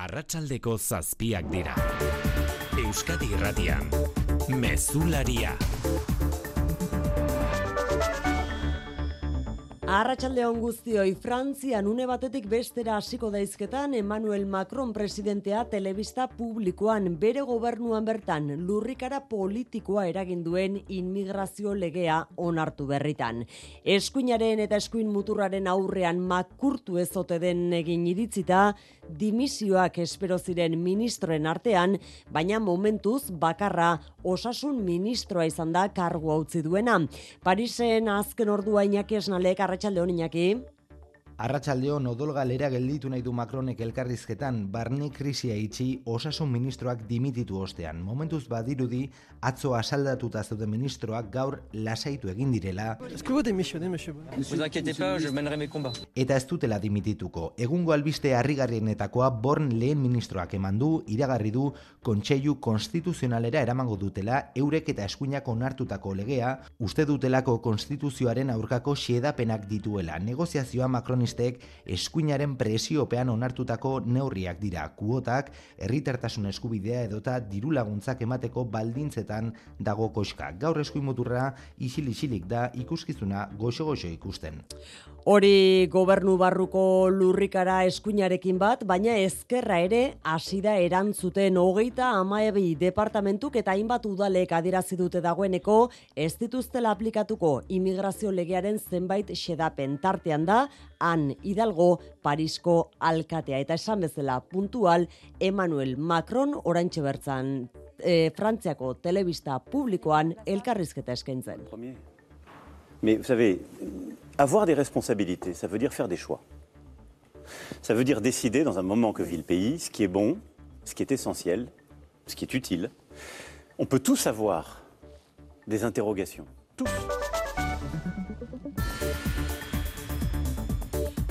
arratsaldeko zazpiak dira. Euskadi irratian, mezularia. Arratxalde hon guztioi, Frantzian une batetik bestera hasiko daizketan Emmanuel Macron presidentea telebista publikoan bere gobernuan bertan lurrikara politikoa eragin duen inmigrazio legea onartu berritan. Eskuinaren eta eskuin muturraren aurrean makurtu ezote den egin iritzita, dimisioak espero ziren ministroen artean, baina momentuz bakarra osasun ministroa izan da kargu utzi duena. Parisen azken ordua inaki esnalek arratsalde hon Iñaki. Arratxaldeo nodol galera gelditu nahi du Macronek elkarrizketan, barne krisia itxi osasun ministroak dimititu ostean. Momentuz badirudi, atzo asaldatuta zuten ministroak gaur lasaitu egin direla. Eta ez dutela dimitituko. Egungo albiste harrigarrienetakoa born lehen ministroak eman du, iragarri du, kontseilu konstituzionalera eramango dutela, eurek eta eskuinak onartutako legea, uste dutelako konstituzioaren aurkako xiedapenak dituela. Negoziazioa Macronistek eskuinaren presiopean onartutako neurriak dira. Kuotak, herritartasun eskubidea edota diru laguntzak emateko baldintzetan dago koska. Gaur eskuin muturra isil-isilik da ikuskizuna goxo-goxo ikusten. Hori gobernu barruko lurrikara eskuinarekin bat, baina ezkerra ere hasi da erantzuten. Hogeita amaebi departamentuk eta hainbat udalek adierazi dute dagoeneko ez dituztela aplikatuko imigrazio legearen zenbait xedapen. Tartean da, han Hidalgo Parisko alkatea. Eta esan bezala puntual Emmanuel Macron oraintxe bertzan e, Frantziako telebista publikoan elkarrizketa eskaintzen. Mais vous savez, avoir des responsabilités, ça veut dire faire des choix. Ça veut dire décider dans un moment que vit le pays ce qui est bon, ce qui est essentiel, ce qui est utile. On peut tous avoir des interrogations. Tous.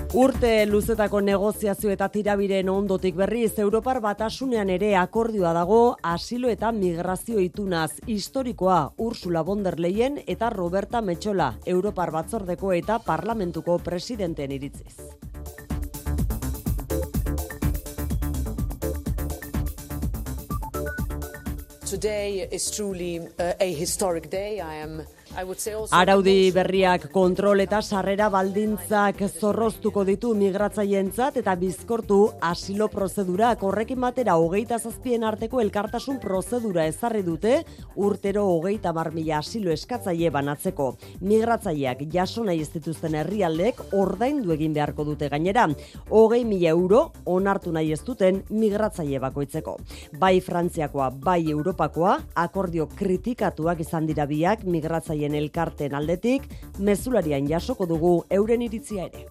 Urte luzetako negoziazio eta tirabiren ondotik berriz Europar batasunean ere akordioa dago asilo eta migrazio itunaz historikoa Ursula von der Leyen eta Roberta Metxola Europar batzordeko eta parlamentuko presidenteen iritziz. Today is truly uh, a historic day. I am Araudi berriak kontrol eta sarrera baldintzak zorroztuko ditu migratzaileentzat eta bizkortu asilo prozedura horrekin batera hogeita zazpien arteko elkartasun prozedura ezarri dute urtero hogeita mila asilo eskatzaile banatzeko. Migratzaileak jaso nahi ez dituzten herrialdek ordaindu egin beharko dute gainera. Hogei mila euro onartu nahi ez duten migratzaile bakoitzeko. Bai Frantziakoa, bai Europakoa, akordio kritikatuak izan dira biak migratzaile elkarten aldetik, mezularian jasoko dugu euren iritzia ere.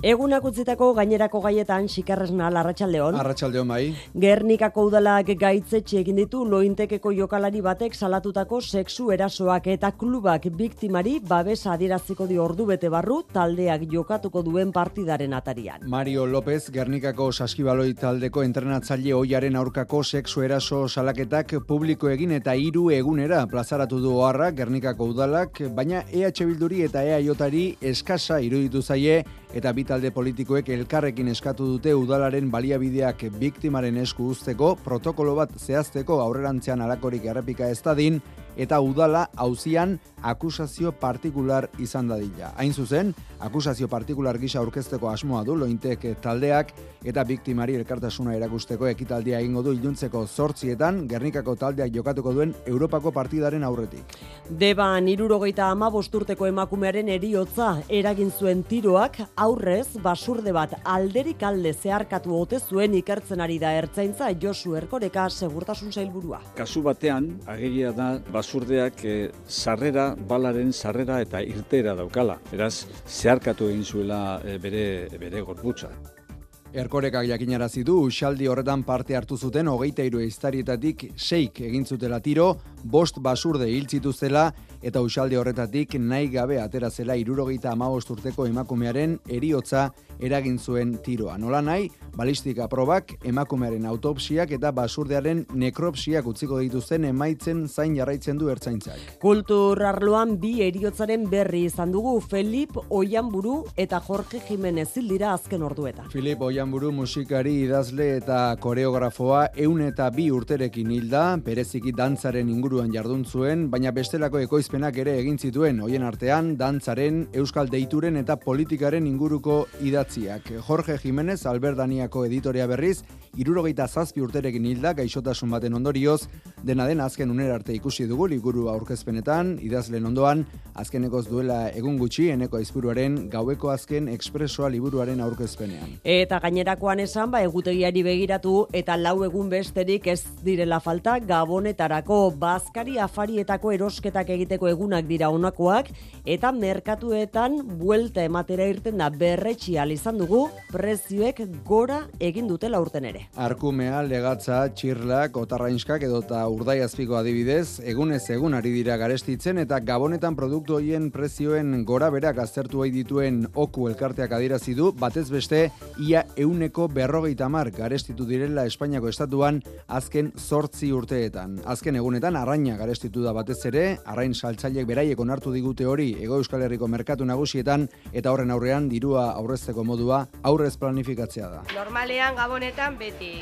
Egunak utzitako gainerako gaietan xikarresna larratxaldeon. Arratxaldeon bai. Gernikako udalak gaitzetxe egin ditu lointekeko jokalari batek salatutako sexu erasoak eta klubak biktimari babesa adieraziko di ordu bete barru taldeak jokatuko duen partidaren atarian. Mario López Gernikako saskibaloi taldeko entrenatzaile oiaren aurkako sexu eraso salaketak publiko egin eta hiru egunera plazaratu du oharra Gernikako udalak, baina EH Bilduri eta EAJari eskasa iruditu zaie eta bi talde politikoek elkarrekin eskatu dute udalaren baliabideak biktimaren esku usteko protokolo bat zehazteko aurrerantzean alakorik errepika ez dadin eta udala hauzian akusazio partikular izan dadila. Hain zuzen, akusazio partikular gisa aurkezteko asmoa du lointek taldeak eta biktimari elkartasuna erakusteko ekitaldia egingo du iluntzeko zortzietan Gernikako taldeak jokatuko duen Europako partidaren aurretik. Deban irurogeita ama bosturteko emakumearen eriotza eragin zuen tiroak aurrez basurde bat alderik alde zeharkatu ote zuen ikertzen ari da ertzaintza Josu Erkoreka segurtasun zailburua. Kasu batean, ageria da basurdeak e, sarrera, balaren sarrera eta irtera daukala. Beraz, zeharkatu egin zuela e, bere, bere gorputza. Erkorekak jakinarazi du, usaldi horretan parte hartu zuten hogeita iru eiztarietatik seik egin zutela tiro, bost basurde hiltzitu zela eta usaldi horretatik nahi gabe atera zela irurogeita amabost urteko emakumearen eriotza eragin zuen tiroa. Nola nahi, balistika probak, emakumearen autopsiak eta basurdearen nekropsiak utziko dituzten emaitzen zain jarraitzen du ertzaintzak. Kultur arloan bi eriotzaren berri izan dugu Felip Oianburu eta Jorge Jimenez dira azken orduetan. Filip Oianburu musikari idazle eta koreografoa eun eta bi urterekin hilda, bereziki dantzaren inguruan jardun zuen, baina bestelako ekoizpenak ere egin zituen hoien artean dantzaren, euskal deituren eta politikaren inguruko idatziak. Jorge Jimenez Alberdaniako editoria berriz, irurogeita zazpi urterekin hilda gaixotasun baten ondorioz, dena den azken unera arte ikusi dugu liburu aurkezpenetan, idazlen ondoan, azkenekoz duela egun gutxi, eneko aizpuruaren gaueko azken ekspresoa liburuaren aurkezpenean. Eta gainerakoan esan, ba, egutegiari begiratu eta lau egun besterik ez direla falta gabonetarako bazkari afarietako erosketak egiteko egunak dira honakoak eta merkatuetan buelta ematera irten da berretxi izan dugu prezioek gora egin dutela urten ere. Arkumea, legatza, txirlak, otarrainskak edota urdaiazpiko adibidez, egunez egun ari dira garestitzen eta gabonetan produktu hoien prezioen gora berak aztertu dituen oku elkarteak adierazi du, batez beste, ia euneko berrogeita mar garestitu direla Espainiako estatuan azken zortzi urteetan. Azken egunetan, arraina garestitu da batez ere, arrain saltzailek beraiek onartu digute hori Ego Euskal Herriko merkatu nagusietan eta horren aurrean dirua aurrezteko modua aurrez planifikatzea da. Normalean gabonetan beti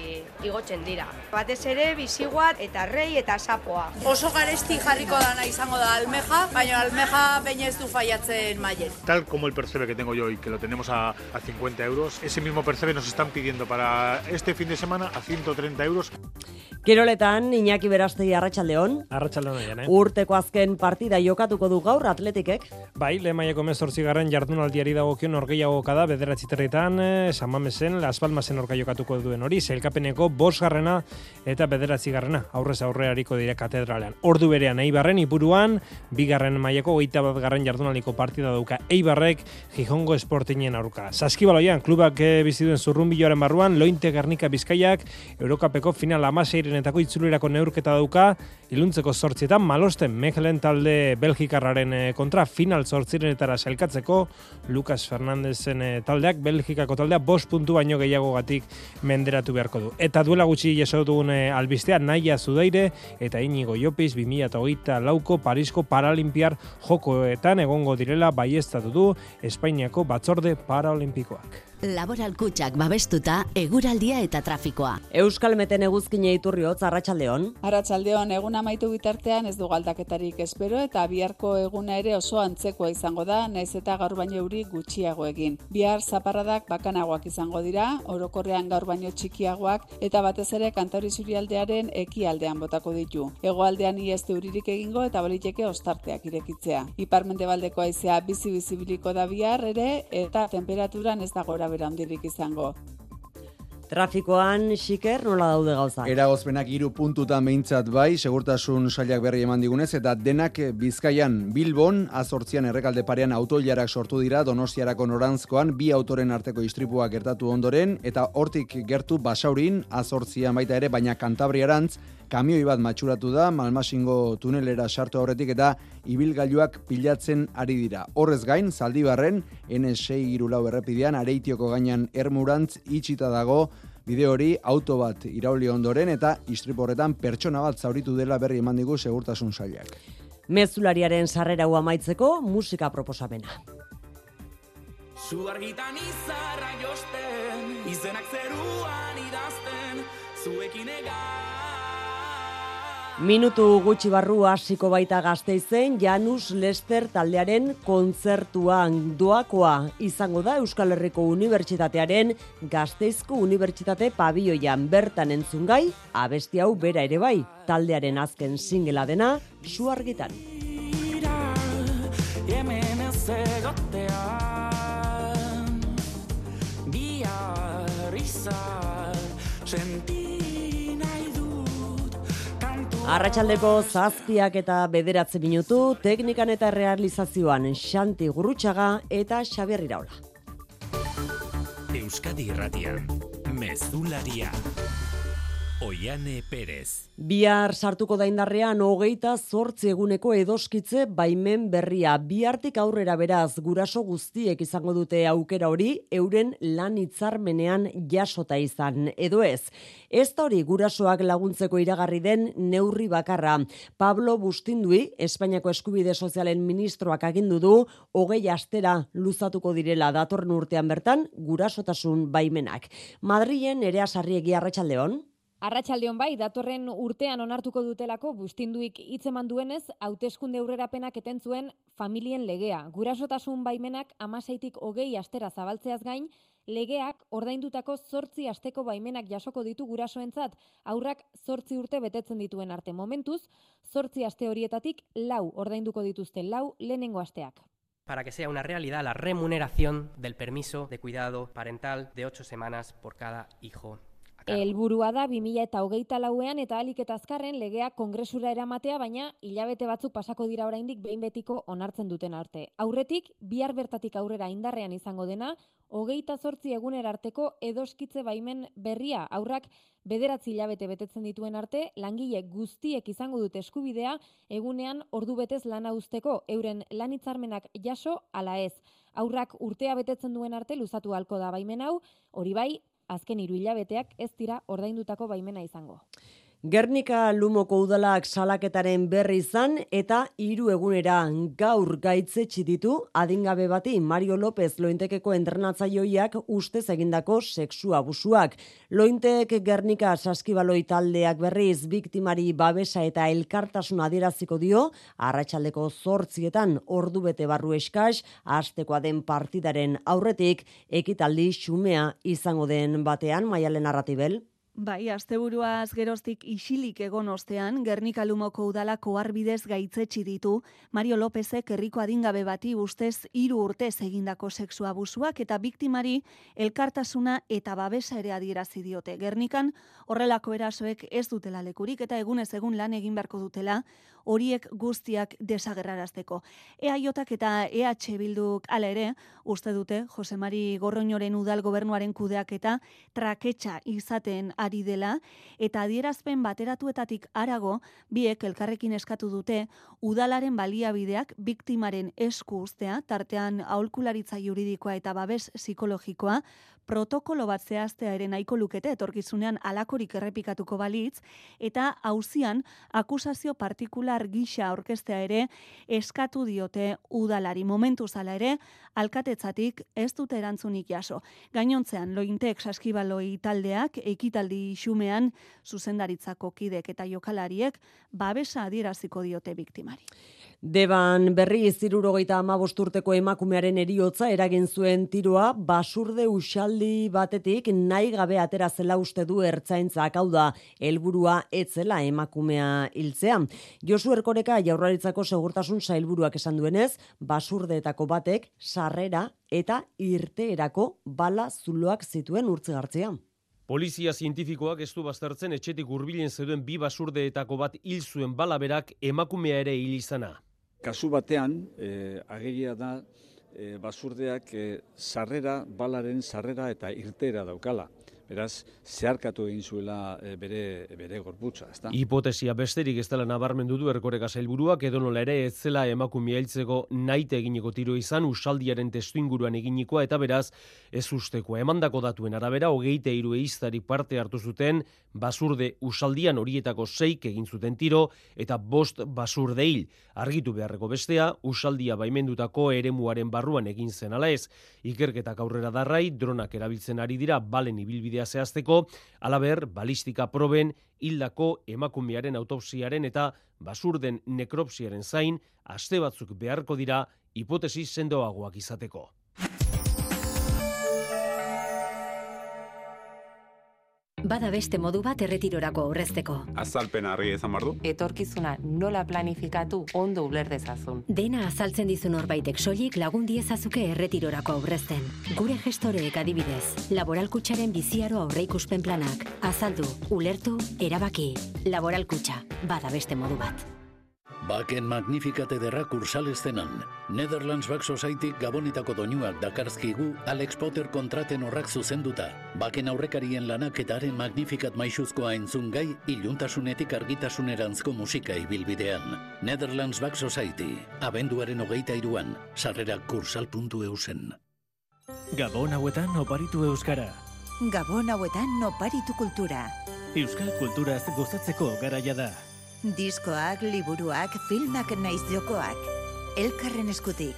igotzen dira. Batez ere biziguat eta rei eta sapoa. Oso garesti jarriko dana izango da almeja, baina almeja baina ez du faiatzen mailen. Tal como el percebe que tengo yo y que lo tenemos a, a 50 euros, ese mismo percebe nos están pidiendo para este fin de semana a 130 euros. Kiroletan, Iñaki Berastegi Arratsaldeon. Arratsaldeon aian, eh? Urteko azken partida jokatuko du gaur atletikek. Bai, lemaiako mezortzigarren jardunaldiari dagokion orgeiago kada bederatzi territan, eh, San Mamesen, Las Palmasen orga jokatuko duen hori, zelkapeneko bosgarrena eta bederatzi garrena, aurrez aurreariko dira katedralean. Ordu berean Eibarren ipuruan, bigarren mailako goita bat garren jardunaliko partida dauka Eibarrek Gijongo Esportinen aurka. Saskibaloian, klubak eh, biziduen zurrun biloaren barruan, Lointe Gernika Bizkaiak, Eurokapeko final amaseirenetako itzulerako neurketa dauka, iluntzeko zortzietan, malosten Mechelen talde Belgikarraren eh, kontra final zortzirenetara selkatzeko, Lucas Fernandezen eh, taldeak, Belgikako taldea, bost puntu baino gehiago gatik menderatu beharko du. Eta duela gutxi jeso dugun eh, albistea, naia zudaire, eta inigo jopiz, 2008 lauko Parisko Paralimpiar jokoetan egongo direla baiestatu du Espainiako batzorde paraolimpikoak. Laboral kutxak babestuta, eguraldia eta trafikoa. Euskal Meten eguzkine iturriotz, Arratsaldeon. Arratsaldeon egun amaitu bitartean ez du galdaketarik espero eta biharko eguna ere oso antzekoa izango da, naiz eta gaur baino euri gutxiago egin. Bihar zaparradak bakanagoak izango dira, orokorrean gaur baino txikiagoak eta batez ere kantauri zurialdearen ekialdean botako ditu. Hegoaldean iaz uririk egingo eta baliteke ostarteak irekitzea. Iparmendebaldeko haizea bizi bizibiliko da bihar ere eta temperaturan ez da gora bera handirik izango. Trafikoan, xiker, nola daude gauzak? Eragozpenak hiru puntutan behintzat bai, segurtasun sailak berri eman digunez, eta denak Bizkaian Bilbon, azortzian errekalde parean autoilarak sortu dira Donostiarako norantzkoan, bi autoren arteko istripua gertatu ondoren, eta hortik gertu basaurin, azortzian baita ere, baina kantabriarantz, kamioi bat matxuratu da, malmasingo tunelera sartu aurretik eta ibilgailuak pilatzen ari dira. Horrez gain, zaldibarren, N6 irulau errepidean, areitioko gainan ermurantz itxita dago, bide hori auto bat irauli ondoren eta istriporretan pertsona bat zauritu dela berri eman digu segurtasun sailak. Mezulariaren sarrera hau amaitzeko musika proposamena. Zu argitan izarra josten, izenak zeruan idazten, zuekin egan. Minutu gutxi barru hasiko baita gazteizen Janus Lester taldearen kontzertuan. Doakoa izango da Euskal Herriko Unibertsitatearen Gazteizko Unibertsitate pabioian bertan entzungai abesti hau bera ere bai. Taldearen azken singela dena su Kantu Arratsaldeko zazpiak eta bederatze minutu, teknikan eta realizazioan Xanti Gurrutxaga eta Xabier Iraola. Euskadi Irratian, Mezularia. Oiane Perez. Bihar sartuko da indarrean hogeita zortzi eguneko edoskitze baimen berria. Bihartik aurrera beraz guraso guztiek izango dute aukera hori euren lan hitzarmenean jasota izan. Edo ez, ez da hori gurasoak laguntzeko iragarri den neurri bakarra. Pablo Bustindui, Espainiako Eskubide Sozialen Ministroak agindu du, hogei astera luzatuko direla datorren urtean bertan gurasotasun baimenak. Madrilen ere asarriegi arratsaldeon. Arratsaldeon bai, datorren urtean onartuko dutelako bustinduik hitzeman duenez, hauteskunde aurrerapenak eten zuen familien legea. Gurasotasun baimenak amaseitik hogei astera zabaltzeaz gain, legeak ordaindutako zortzi asteko baimenak jasoko ditu gurasoentzat, aurrak zortzi urte betetzen dituen arte momentuz, zortzi aste horietatik lau ordainduko dituzte lau lehenengo asteak. para que sea una realidad la remuneración del permiso de cuidado parental de ocho semanas por cada hijo. Helburua da 2000 eta hogeita lauean eta alik eta azkarren legea kongresura eramatea, baina hilabete batzuk pasako dira oraindik behin betiko onartzen duten arte. Aurretik, bihar bertatik aurrera indarrean izango dena, hogeita zortzi eguner arteko edoskitze baimen berria aurrak bederatzi hilabete betetzen dituen arte, langile guztiek izango dute eskubidea, egunean ordu betez lana usteko euren lanitzarmenak jaso ala ez. Aurrak urtea betetzen duen arte luzatu halko da baimen hau, hori bai, azken hiru hilabeteak ez dira ordaindutako baimena izango. Gernika Lumoko udalak salaketaren berri izan eta hiru egunera gaur gaitzetsi ditu adingabe bati Mario López Lointekeko entrenatzaioiak ustez egindako sexu abusuak. Lointek Gernika Saskibaloi taldeak berriz biktimari babesa eta elkartasun adieraziko dio arratsaldeko 8etan ordu bete barru eskas astekoa den partidaren aurretik ekitaldi xumea izango den batean Maialen Arratibel. Bai, asteburuaz geroztik isilik egon ostean, Gernika Lumoko udalako arbidez gaitzetsi ditu, Mario Lópezek herriko adingabe bati ustez hiru urtez egindako sexu abusuak eta biktimari elkartasuna eta babesa ere adierazi diote. Gernikan horrelako erasoek ez dutela lekurik eta egunez egun lan egin beharko dutela horiek guztiak desagerrarazteko. EAJak eta EH Bilduk hala ere, uste dute Jose Mari Gorroñoren udal gobernuaren kudeak eta traketxa izaten ari dela, eta adierazpen bateratuetatik arago, biek elkarrekin eskatu dute, udalaren baliabideak biktimaren esku ustea, tartean aholkularitza juridikoa eta babes psikologikoa, protokolo bat zehaztea ere nahiko lukete etorkizunean alakorik errepikatuko balitz eta hauzian akusazio partikular gisa orkestea ere eskatu diote udalari momentu zala ere alkatetzatik ez dute erantzunik jaso. Gainontzean lointek saskibaloi taldeak ekitaldi xumean zuzendaritzako kidek eta jokalariek babesa adieraziko diote biktimari. Deban berri izirurogeita amabosturteko emakumearen eriotza eragin zuen tiroa basurde usaldi batetik nahi gabe atera zela uste du ertzaintzak hau da helburua etzela emakumea hiltzea. Josu Erkoreka jaurlaritzako segurtasun sailburuak esan duenez, basurdeetako batek sarrera eta irteerako bala zuloak zituen urtzigartzea. Polizia zientifikoak ez du baztertzen etxetik hurbilen zeuden bi basurdeetako bat hil zuen balaberak emakumea ere hil izana. Kasu batean, eh, ageria da eh, basurdeak eh, sarrera, balaren sarrera eta irtera daukala. Beraz, zeharkatu egin zuela eh, bere, bere gorputza, ezta? Hipotesia besterik ez dela nabarmendu du erkoreka sailburuak edo nola ere ez zela emakumea hiltzeko naite eginiko tiro izan usaldiaren testu inguruan eginikoa eta beraz ez ustekoa. Emandako datuen arabera hogeite hiru eiztarik parte hartu zuten basurde usaldian horietako seik egin zuten tiro eta bost basurde hil. Argitu beharreko bestea, usaldia baimendutako eremuaren barruan egin zen ala ez. Ikerketak aurrera darrai, dronak erabiltzen ari dira balen ibilbidea zehazteko, alaber, balistika proben, hildako emakumearen autopsiaren eta basurden nekropsiaren zain, aste batzuk beharko dira hipotesi sendoagoak izateko. Bada beste modu bat erretirorako aurrezteko. Azalpen argi izan bardu. Etorkizuna nola planifikatu ondo uler dezazun. Dena azaltzen dizu norbaitek soilik lagun diezazuke erretirorako aurrezten. Gure gestoreek adibidez, laboralkutxaren biziaro aurreikuspen planak. Azaldu, ulertu, erabaki. Laboralkutxa, bada beste modu bat. Baken Magnificate derra kursal eszenan. Netherlands Back Society gabonetako doinuak dakarzkigu Alex Potter kontraten horrak zuzenduta. Baken aurrekarien lanak eta haren Magnificat maixuzkoa entzun gai, iluntasunetik argitasunerantzko musika ibilbidean. Netherlands Back Society, abenduaren hogeita iruan, sarrera kursal.eusen. Gabon hauetan oparitu euskara. Gabon hauetan oparitu kultura. Euskal kulturaz gozatzeko garaia da. Diskoak, liburuak, filmak naiz jokoak. Elkarren eskutik.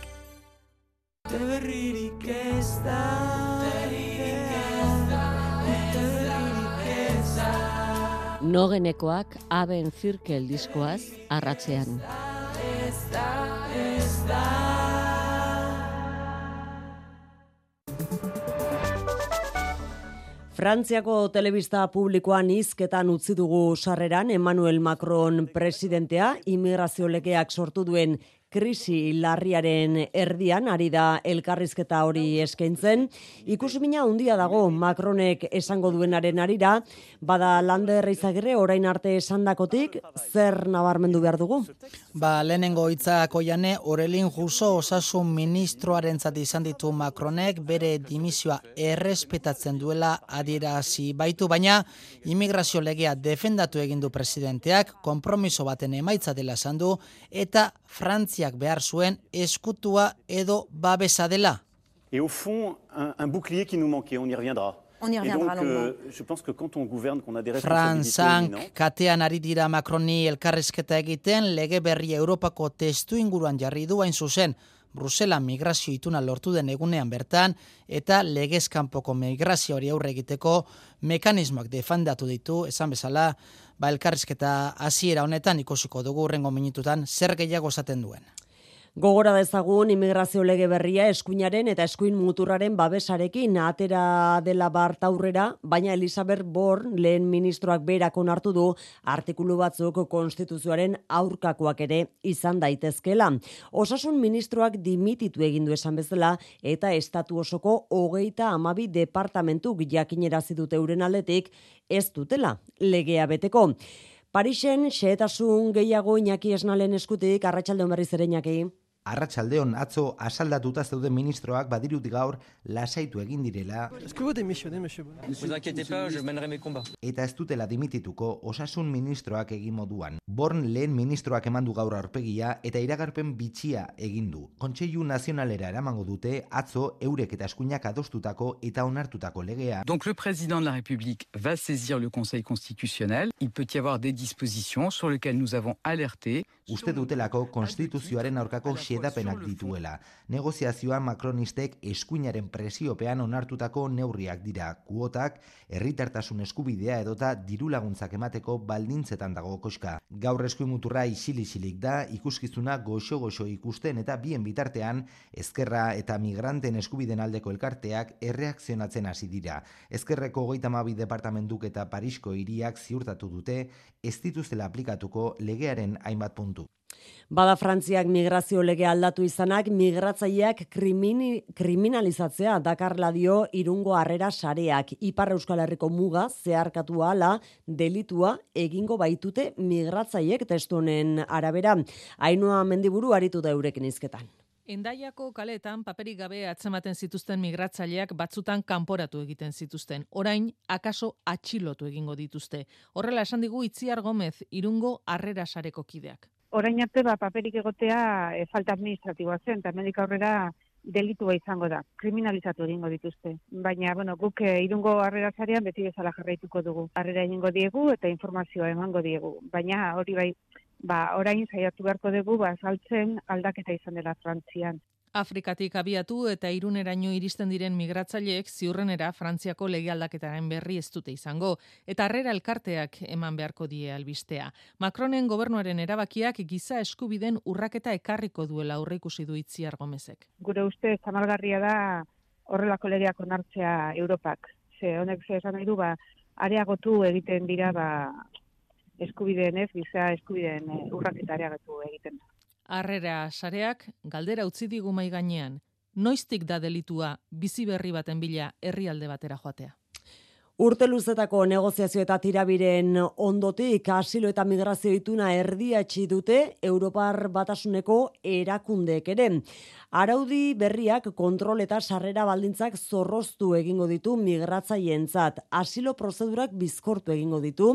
Terririk ez da ez da ez da Nogenekoak aben zirkel diskoaz arratzean. Ez da Ez da Frantziako telebista publikoan hizketan utzi dugu sarreran Emmanuel Macron presidentea immigrazio legeak sortu duen krisi larriaren erdian ari da elkarrizketa hori eskaintzen. Ikusmina handia dago Macronek esango duenaren arira, bada Lander Izagirre orain arte esandakotik zer nabarmendu behar dugu? Ba, lehenengo hitzak oiane, Orelin Juso osasun ministroaren izan ditu Macronek bere dimisioa errespetatzen duela adierazi baitu, baina immigrazio legea defendatu egin du presidenteak, kompromiso baten emaitza dela esan du, eta Frantziak behar zuen eskutua edo babesa dela. Et au fond, un, un bouclier qui nous manquait, on y reviendra. On y reviendra donc, euh, je pense que quand on gouverne, qu'on a des responsabilités katean ari dira Macroni elkarrizketa egiten lege berri Europako testu inguruan jarri du hain zuzen. Brusela migrazio ituna lortu den egunean bertan eta legezkanpoko migrazio hori aurre egiteko mekanismoak defendatu ditu, esan bezala, ba elkarrizketa hasiera honetan ikusiko dugu urrengo minututan zer gehiago esaten duen. Gogora dezagun immigrazio lege berria eskuinaren eta eskuin muturraren babesarekin atera dela bart aurrera, baina Elizabeth Born lehen ministroak berak onartu du artikulu batzuk konstituzioaren aurkakoak ere izan daitezkela. Osasun ministroak dimititu egin du esan bezala eta estatu osoko hogeita amabi departamentuk jakinerazi dute euren aldetik ez dutela legea beteko. Parixen, xehetasun gehiago Iñaki Esnalen eskutik, arratsalde berriz ere Iñaki. Arratsaldeon atzo asaldatuta zeuden ministroak badirut gaur lasaitu egin direla eta ez dutela dimitituko osasun ministroak egin moduan. Born lehen ministroak emandu gaur aurpegia eta iragarpen bitxia egin du. Kontseilu nazionalera eramango dute atzo eurek eta eskuinak adostutako eta onartutako legea. Donc le président de la République va saisir le Conseil constitutionnel. Il peut y avoir des dispositions sur lesquelles nous avons alerté. Uste dutelako konstituzioaren aurkako xedapenak dituela. Negoziazioan Macronistek eskuinaren presiopean onartutako neurriak dira kuotak, herritartasun eskubidea edota diru laguntzak emateko baldintzetan dago koska. Gaur eskuin muturra isil-isilik da, ikuskizuna goxo-goxo ikusten eta bien bitartean ezkerra eta migranten eskubiden aldeko elkarteak erreakzionatzen hasi dira. Ezkerreko goita mabi departamentuk eta Parisko hiriak ziurtatu dute ez dituztela aplikatuko legearen hainbat puntu. Bada Frantziak migrazio lege aldatu izanak migratzaileak krimini, kriminalizatzea dakarla dio irungo harrera sareak. Ipar Euskal Herriko muga zeharkatu ala delitua egingo baitute migratzaileek testu honen arabera. Ainhoa mendiburu aritu da eurekin izketan. Endaiako kaletan paperik gabe atzematen zituzten migratzaileak batzutan kanporatu egiten zituzten. Orain, akaso atxilotu egingo dituzte. Horrela esan digu Itziar Gomez, irungo harrera sareko kideak. Orain arte ba, paperik egotea e, falta administratiboa zen, eta hemendik aurrera delitua izango da, kriminalizatu egingo dituzte. Baina, bueno, guk e, irungo harrera zarean beti bezala jarraituko dugu. Harrera egingo diegu eta informazioa emango diegu. Baina hori bai, ba, orain saiatu beharko dugu, ba, saltzen aldaketa izan dela Frantzian. Afrikatik abiatu eta iruneraino iristen diren migratzaileek ziurrenera Frantziako lege aldaketaren berri ez dute izango eta harrera elkarteak eman beharko die albistea. Macronen gobernuaren erabakiak giza eskubiden urraketa ekarriko duela aurreikusi du Itziar Gomezek. Gure uste zamalgarria da horrelako legeak onartzea Europak. Ze honek ze esan nahi du, ba, areagotu egiten dira ba, eskubideen ez, giza eskubideen eh, urraketa areagotu egiten da. Harrera sareak galdera utzi digu mai gainean. Noiztik da delitua bizi berri baten bila herrialde batera joatea. Urte luzetako negoziazio eta tirabiren ondotik asilo eta migrazio ituna erdiatxi dute Europar batasuneko erakundeek ere. Araudi berriak kontrol eta sarrera baldintzak zorroztu egingo ditu migratzaientzat, asilo prozedurak bizkortu egingo ditu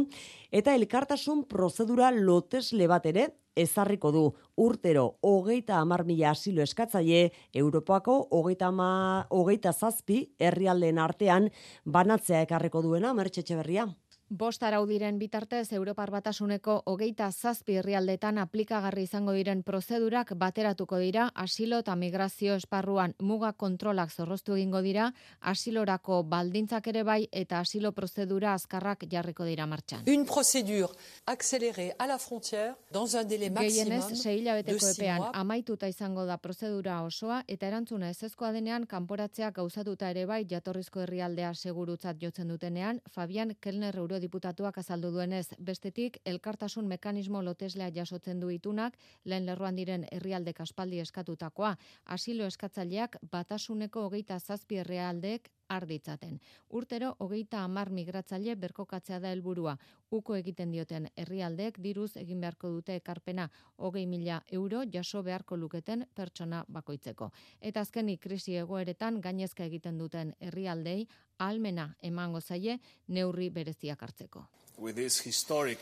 eta elkartasun prozedura lotesle bat ere ezarriko du urtero hogeita hamar mila asilo eskatzaile Europako hogeita, ama, hogeita zazpi herrialdeen artean banatzea ekarriko duena, mertxetxe berria. Bost araudiren bitartez Europar Batasuneko hogeita zazpi herrialdetan aplikagarri izango diren prozedurak bateratuko dira asilo eta migrazio esparruan muga kontrolak zorroztu egingo dira asilorako baldintzak ere bai eta asilo prozedura azkarrak jarriko dira martxan. Une procédure accélérée à la frontière dans un délai Gehienez, maximum sei de hilabeteko epean amaituta izango da prozedura osoa eta erantzuna ezezkoa denean kanporatzeak gauzatuta ere bai jatorrizko herrialdea segurutzat jotzen dutenean Fabian Kellner eurodiputatuak azaldu duenez bestetik elkartasun mekanismo loteslea jasotzen du itunak lehen lerroan diren herrialdek aspaldi eskatutakoa. Asilo eskatzaileak batasuneko hogeita zazpi herrialdeek arditzaten. Urtero hogeita hamar migratzaile berkokatzea da helburua. Uko egiten dioten herrialdeek diruz egin beharko dute ekarpena hogei mila euro jaso beharko luketen pertsona bakoitzeko. Eta azkenik krisi egoeretan gainezka egiten duten herrialdei ahalmena emango zaie neurri bereziak hartzeko. With this historic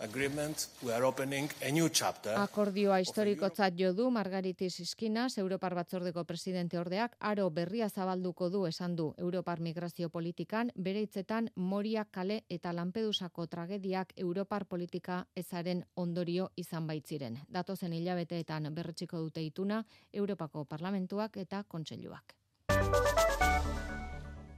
agreement, we are opening a new chapter. Akordioa historikotzat jo du Margaritis Iskinas, Europar Batzordeko presidente ordeak, aro berria zabalduko du esan du Europar migrazio politikan, bere hitzetan Moria kale eta Lampedusako tragediak Europar politika ezaren ondorio izan baitziren. Datozen hilabeteetan berretxiko dute ituna Europako Parlamentuak eta Kontseiluak.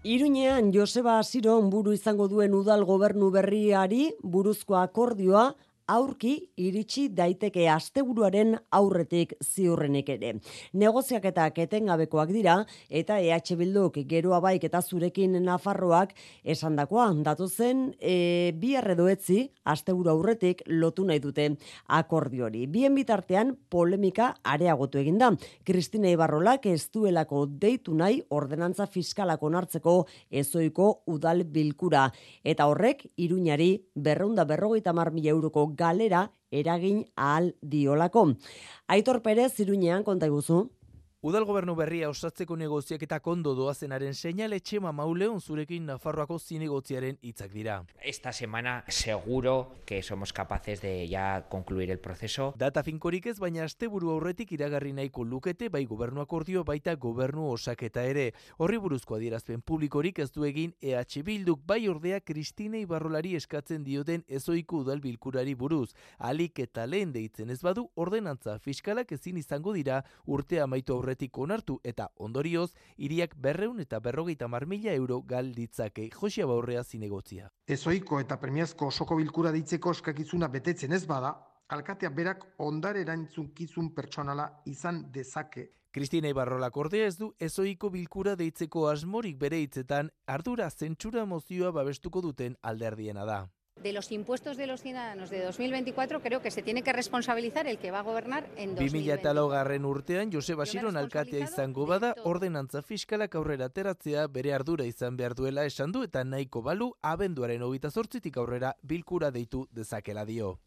Iruñean Joseba Asiron buru izango duen udal gobernu berriari buruzko akordioa aurki iritsi daiteke asteburuaren aurretik ziurrenik ere. Negoziaketak etengabekoak dira eta EH Bilduk geroa baik eta zurekin Nafarroak esandakoa datu zen e, bi erredoetzi asteburu aurretik lotu nahi dute akordiori. Bien bitartean polemika areagotu eginda. Kristina Ibarrolak ez duelako deitu nahi ordenantza fiskalak onartzeko ezoiko udal bilkura. Eta horrek, iruñari berreunda berrogeita mar mila euroko galera eragin ahal diolako. Aitor Perez, iruñean konta iguzu. Udal gobernu berria osatzeko negoziak eta kondo doazenaren seinale txema mauleon zurekin Nafarroako zinegotziaren hitzak dira. Esta semana seguro que somos capaces de ya concluir el proceso. Data finkorik ez, baina asteburu aurretik iragarri nahiko lukete bai gobernu akordio baita gobernu osaketa ere. Horri buruzko adierazpen publikorik ez du egin EH Bilduk bai ordea Kristine Ibarrolari eskatzen dioten ezoiku udal bilkurari buruz. Alik eta lehen deitzen ez badu ordenantza fiskalak ezin izango dira urte amaitu aurretik onartu eta ondorioz hiriak berreun eta berrogeita mar mila euro gal ditzake Josia Baurrea zinegotzia. Ezoiko eta premiazko osoko bilkura deitzeko eskakizuna betetzen ez bada, alkatea berak ondare erantzunkizun pertsonala izan dezake. Kristina Ibarrolak ordea ez du ezoiko bilkura deitzeko asmorik bere hitzetan ardura zentsura mozioa babestuko duten alderdiena da. De los impuestos de los ciudadanos de 2024 creo que se tiene que responsabilizar el que va a gobernar en 2024. 2000 garren urtean Joseba Siron alkatea izango bada ordenantza fiskalak aurrera ateratzea bere ardura izan behar duela esan du eta nahiko balu abenduaren hogeita zortzitik aurrera bilkura deitu dezakela dio.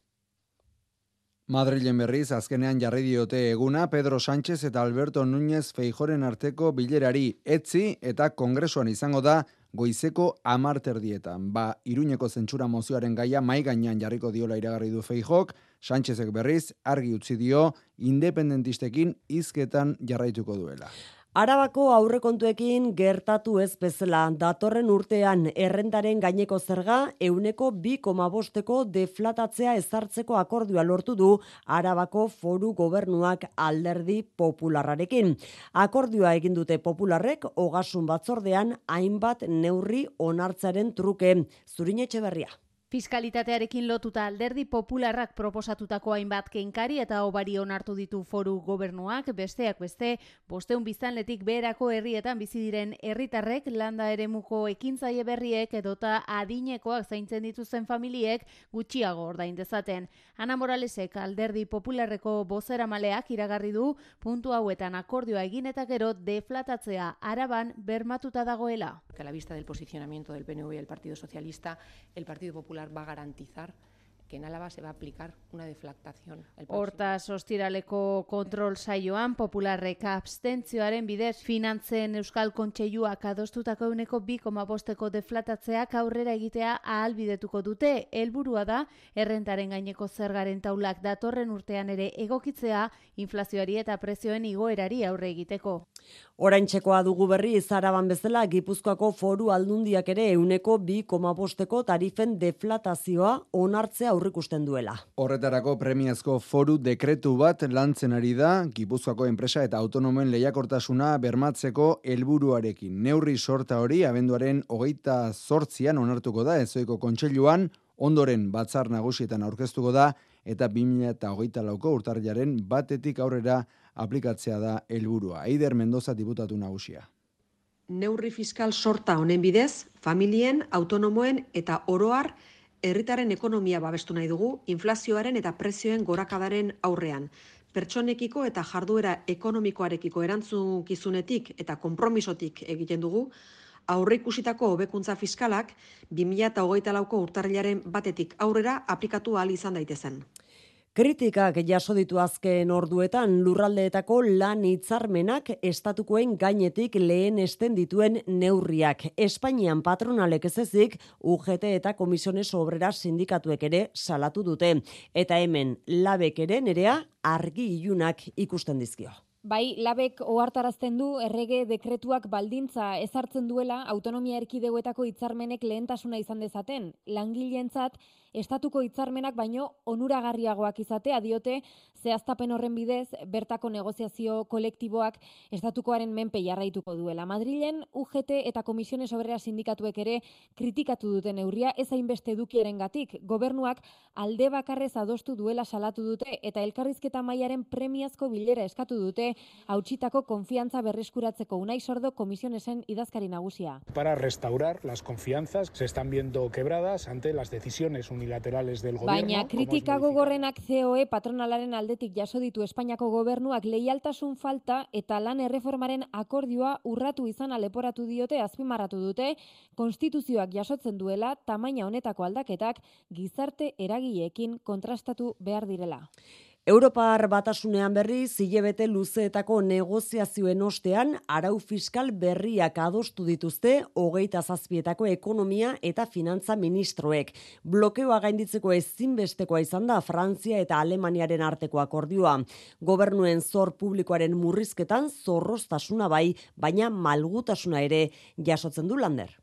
Madrilen berriz azkenean jarri diote eguna Pedro Sánchez eta Alberto Núñez Feijoren arteko bilerari etzi eta kongresuan izango da goizeko amarterdietan. Ba, iruñeko zentsura mozioaren gaia mai gainean jarriko diola iragarri du Feijok, Sánchezek berriz argi utzi dio independentistekin hizketan jarraituko duela. Arabako aurrekontuekin gertatu ez bezala datorren urtean errentaren gaineko zerga euneko bi bosteko deflatatzea ezartzeko akordioa lortu du Arabako foru gobernuak alderdi popularrarekin. Akordioa egin dute popularrek ogasun batzordean hainbat neurri onartzaren truke. Zurin etxe berria. Fiskalitatearekin lotuta alderdi popularrak proposatutako hainbat kenkari eta obari onartu ditu foru gobernuak, besteak beste, bosteun biztanletik beherako herrietan bizi diren herritarrek landa eremuko ekintzaile berriek edota adinekoak zaintzen dituzten familiek gutxiago ordain dezaten. Ana Moralesek alderdi popularreko bozera maleak iragarri du puntu hauetan akordioa egin eta gero deflatatzea araban bermatuta dagoela. a la vista del posicionamiento del PNV y el Partido Socialista, el Partido Popular va a garantizar que en Álava se va a aplicar una deflactación. Hortaz, ostiraleko kontrol saioan, popularrek abstentzioaren bidez finantzen Euskal Kontseiluak adostutako euneko bi bosteko deflatatzeak aurrera egitea ahalbidetuko dute. Helburua da, errentaren gaineko zergaren taulak datorren urtean ere egokitzea inflazioari eta prezioen igoerari aurre egiteko. Oraintxekoa dugu berri zaraban bezala Gipuzkoako foru aldundiak ere euneko bi bosteko tarifen deflatazioa onartzea aurrikusten duela. Horretarako premiazko foru dekretu bat lantzen ari da Gipuzkoako enpresa eta autonomen lehiakortasuna bermatzeko helburuarekin. Neurri sorta hori abenduaren hogeita zortzian onartuko da ezoiko kontseiluan, ondoren batzar nagusietan aurkeztuko da eta 2008 lauko urtarriaren batetik aurrera aplikatzea da helburua. Eider Mendoza diputatu nagusia. neurri fiskal sorta honen bidez, familien, autonomoen eta oroar herritaren ekonomia babestu nahi dugu, inflazioaren eta prezioen gorakadaren aurrean. Pertsonekiko eta jarduera ekonomikoarekiko erantzukizunetik eta konpromisotik egiten dugu, aurre ikusitako hobekuntza fiskalak 2008 lauko urtarrilaren batetik aurrera aplikatu ahal izan daitezen. Kritikak jaso ditu azken orduetan lurraldeetako lan hitzarmenak estatukoen gainetik lehen esten dituen neurriak. Espainian patronalek ez ezik, UGT eta Komisiones Obrera sindikatuek ere salatu dute. Eta hemen labek ere nerea argi ilunak ikusten dizkio. Bai, labek ohartarazten du errege dekretuak baldintza ezartzen duela autonomia erkidegoetako hitzarmenek lehentasuna izan dezaten. Langileentzat estatuko hitzarmenak baino onuragarriagoak izatea diote zehaztapen horren bidez bertako negoziazio kolektiboak estatukoaren menpe jarraituko duela. Madrilen UGT eta Komisiones Obrera sindikatuek ere kritikatu duten neurria ez hainbeste edukierengatik. Gobernuak alde bakarrez adostu duela salatu dute eta elkarrizketa mailaren premiazko bilera eskatu dute hautsitako konfiantza berreskuratzeko Unai Sordo Komisionesen idazkari nagusia. Para restaurar las confianzas se están viendo quebradas ante las decisiones unilaterales del gobierno. Baina kritika gogorrenak COE patronalaren aldetik jaso ditu Espainiako gobernuak leialtasun falta eta lan erreformaren akordioa urratu izan leporatu diote azpimarratu dute konstituzioak jasotzen duela tamaina honetako aldaketak gizarte eragileekin kontrastatu behar direla. Europar batasunean berri zilebete luzeetako negoziazioen ostean arau fiskal berriak adostu dituzte hogeita zazpietako ekonomia eta finantza ministroek. Blokeoa gainditzeko ezinbestekoa izan da Frantzia eta Alemaniaren arteko akordioa. Gobernuen zor publikoaren murrizketan zorroztasuna bai, baina malgutasuna ere jasotzen du lander.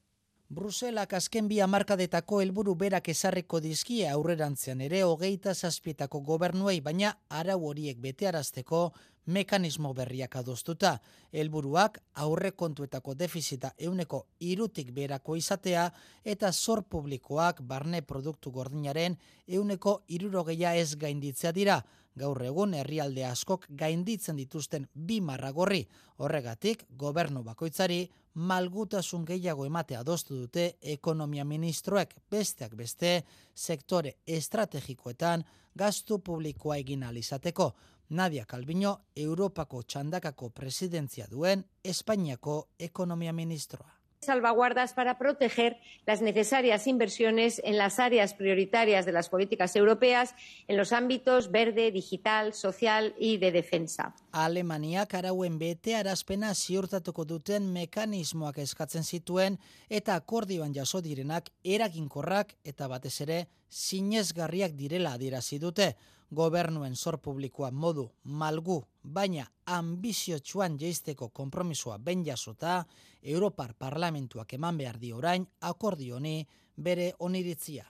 Bruselak azken bi hamarkadetako helburu berak ezarriko dizkie aurrerantzean ere hogeita zazpietako gobernuei, baina arau horiek betearazteko mekanismo berriak adostuta. Helburuak aurrekontuetako defizita euneko irutik berako izatea eta zor publikoak barne produktu gordinaren euneko irurogeia ez gainditzea dira. Gaur egun herrialde askok gainditzen dituzten bi marragorri. Horregatik, gobernu bakoitzari malgutasun gehiago emate adostu dute ekonomia ministroek besteak beste sektore estrategikoetan gastu publikoa egin alizateko. Nadia Calviño, Europako txandakako presidentzia duen Espainiako ekonomia ministroa. Salvaguardas para proteger las necesarias inversiones en las áreas prioritarias de las políticas europeas en los ámbitos verde, digital, social y de defensa. Alemaniak arauen bete arazpena ziurtatuko duten mekanismoak eskatzen zituen eta akordioan jaso direnak eraginkorrak eta batez ere sinezgarriak direla adierazi dute. Gobernuen zor publikoa modu malgu, baina ambiziotsuan jeisteko konpromisoa ben jasota, Europar Parlamentuak eman behar di orain akordio honi bere oniritzia.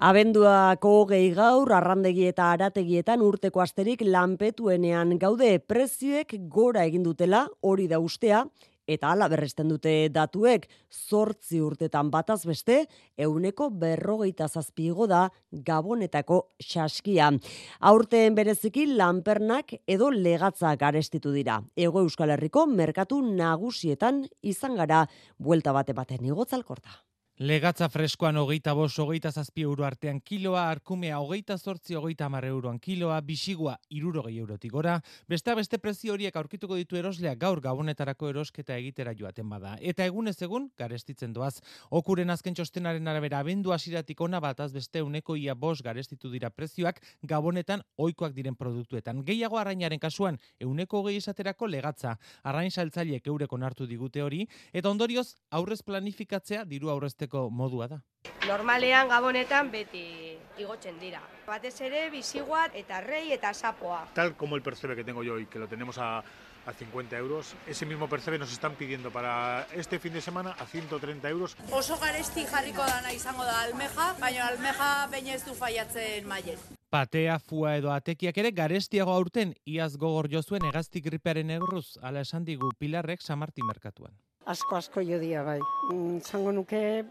Abenduako gehi gaur, arrandegi eta arategietan urteko asterik lanpetuenean gaude prezioek gora egin dutela, hori da ustea, Eta hala berresten dute datuek, zortzi urtetan bataz beste, euneko berrogeita zazpigo da gabonetako xaskia. Aurten bereziki lanpernak edo legatzak arestitu dira. Ego Euskal Herriko merkatu nagusietan izan gara buelta bate baten igotzalkorta. Legatza freskoan hogeita bos, hogeita zazpi euro artean kiloa, arkumea hogeita zortzi, hogeita amar euroan kiloa, bisigua irurogei eurotik gora, beste beste prezio horiek aurkituko ditu eroslea gaur gabonetarako erosketa egitera joaten bada. Eta egunez egun, garestitzen doaz, okuren azken txostenaren arabera abendu hasiratik ona bat beste uneko ia bos garestitu dira prezioak gabonetan oikoak diren produktuetan. Gehiago arrainaren kasuan, euneko gehi esaterako legatza, arrain saltzaileek eureko nartu digute hori, eta ondorioz, aurrez planifikatzea diru aurrezteko modua da. Normalean gabonetan beti igotzen dira. Batez ere biziguat eta rei eta sapoa. Tal como el percebe que tengo yo y que lo tenemos a, a 50 euros, ese mismo percebe nos están pidiendo para este fin de semana a 130 euros. Oso garesti jarriko dana izango da almeja, baina almeja baina ez du faiatzen mailen. Patea, fua edo atekiak ere garestiago aurten iaz gogor jozuen egaztik gripearen egruz, ala esan digu Pilarrek Samarti merkatuan. Asko asko jo dia bai. Mm, Zango nuke,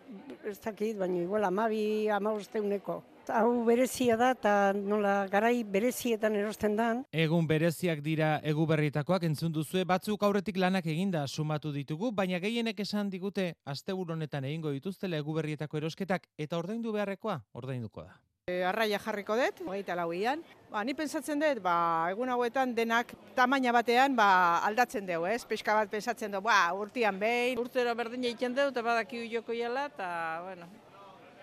ez dakit, baina igual amabi, amauzteuneko. Hau berezia da eta nola garai berezietan erosten dan. Egun bereziak dira egu berrietakoak entzun duzue, batzuk aurretik lanak eginda sumatu ditugu, baina gehienek esan digute asteburu honetan egingo dituztela egu berrietako erosketak eta ordaindu beharrekoa ordainduko da. E, arraia jarriko dut, hogeita lauian. Ba, ni pensatzen dut, ba, egun hauetan denak tamaina batean ba, aldatzen dugu, ez? Peska bat pensatzen dugu, ba, urtian behin. Urtero berdin egiten dut, eta badaki joko jala, eta, bueno,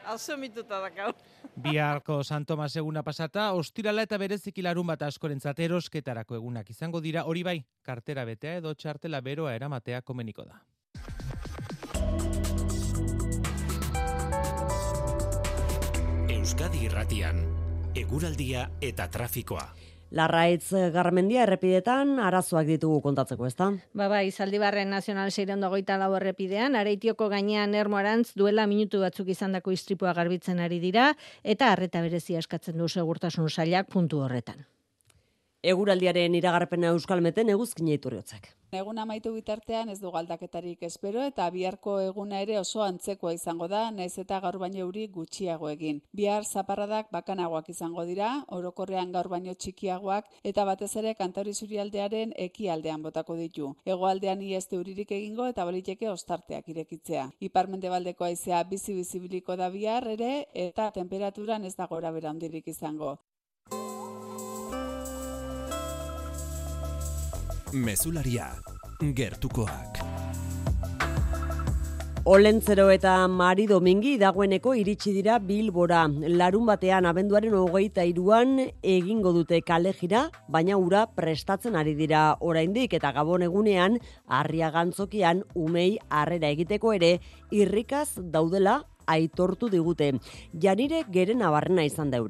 alzumituta dakau. Biharko San Tomas eguna pasata, ostirala eta bereziki larun bat askorentzat erosketarako egunak izango dira, hori bai, kartera betea edo txartela beroa eramatea komeniko da. Euskadi Irratian, eguraldia eta trafikoa. Larraitz Garmendia errepidetan arazoak ditugu kontatzeko, ezta? Ba bai, Zaldibarren Nazional 624 lau errepidean, Areitioko gainean Ermoarantz duela minutu batzuk izandako istripua garbitzen ari dira eta harreta berezia eskatzen du segurtasun sailak puntu horretan. Eguraldiaren iragarpena Euskalmeten eguzkina iturriotzak. Egun amaitu bitartean ez du galdaketarik espero eta biharko eguna ere oso antzekoa izango da, naiz eta gaur baino euri gutxiago egin. Bihar zaparradak bakanagoak izango dira, orokorrean gaur baino txikiagoak eta batez ere kantauri zurialdearen ekialdean botako ditu. Hegoaldean ieste uririk egingo eta baliteke ostarteak irekitzea. Iparmende baldeko aizea bizi bizibiliko da bihar ere eta temperaturan ez da gora bera handirik izango. Mezularia, gertukoak. Olentzero eta Mari Domingi dagoeneko iritsi dira Bilbora. Larun batean abenduaren hogeita iruan egingo dute kalejira, baina ura prestatzen ari dira oraindik eta gabon egunean harria gantzokian umei harrera egiteko ere irrikaz daudela aitortu digute. Janire geren abarrena izan da.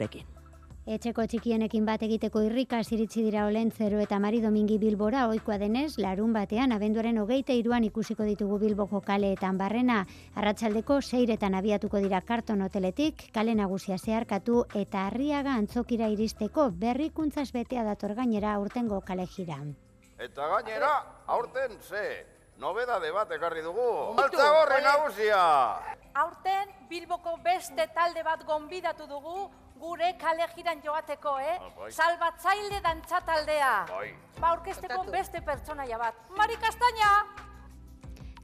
Etxeko txikienekin bat egiteko irrika iritsi dira Olentzero eta Mari Domingi Bilbora ohikoa denez, larun batean abenduaren hogeita iruan ikusiko ditugu Bilboko kaleetan barrena. Arratsaldeko seiretan abiatuko dira karton hoteletik, kale nagusia zeharkatu eta harriaga antzokira iristeko berrikuntzaz betea dator gainera aurtengo kale jira. Eta gainera, aurten ze, nobedade bat ekarri dugu. Altzagorri nagusia! Aurten Bilboko beste talde bat gonbidatu dugu gure kale jiran joateko, eh? bai. Salbatzaile dantza taldea. Bai. Ba, orkesteko beste pertsonaia bat. Mari Kastaina!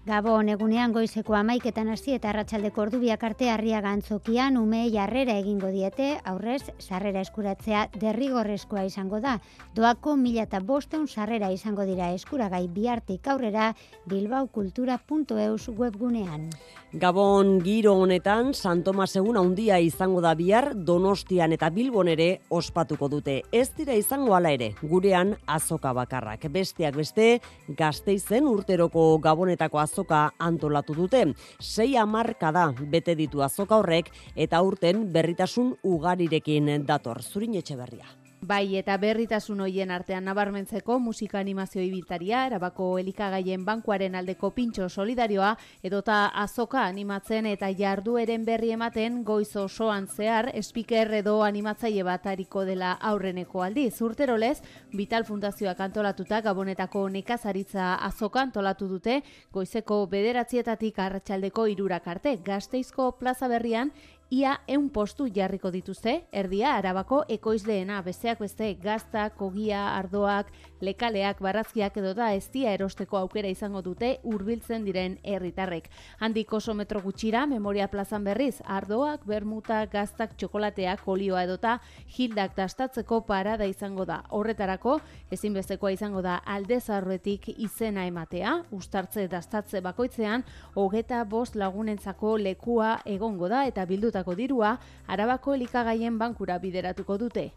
Gabon egunean goizeko amaiketan hasi eta arratsaldeko ordu biak arte harriaga antzokian ume jarrera egingo diete, aurrez sarrera eskuratzea derrigorrezkoa izango da. Doako mila eta bosteun sarrera izango dira eskuragai bihartik aurrera bilbaukultura.eus webgunean. Gabon giro honetan San Tomas egun handia izango da bihar Donostian eta Bilbon ere ospatuko dute. Ez dira izango hala ere, gurean azoka bakarrak. Besteak beste, Gasteizen urteroko Gabonetako azoka antolatu dute. Sei amarka da bete ditu azoka horrek eta urten berritasun ugarirekin dator. Zurin etxe berria. Bai, eta berritasun hoien artean nabarmentzeko musika animazio ibiltaria, erabako elikagaien bankuaren aldeko pintxo solidarioa, edota azoka animatzen eta jardueren berri ematen goiz osoan zehar, espiker edo animatzaile bat hariko dela aurreneko aldi. Zurterolez, Vital Fundazioak antolatuta gabonetako nekazaritza azoka antolatu dute, goizeko bederatzietatik arratsaldeko irurak arte, gazteizko plaza berrian, ia eun postu jarriko dituzte, erdia arabako ekoizleena, besteak beste gaztak, kogia, ardoak, lekaleak, barrazkiak edo da eztia erosteko aukera izango dute hurbiltzen diren herritarrek. Handik oso metro gutxira, memoria plazan berriz, ardoak, bermuta, gaztak, txokolateak, olioa edota, hildak dastatzeko parada izango da. Horretarako, ezinbestekoa izango da alde zarruetik izena ematea, ustartze dastatze bakoitzean, hogeta bost lagunentzako lekua egongo da eta bilduta dirua Arabako elikagaien bankura bideratuko dute.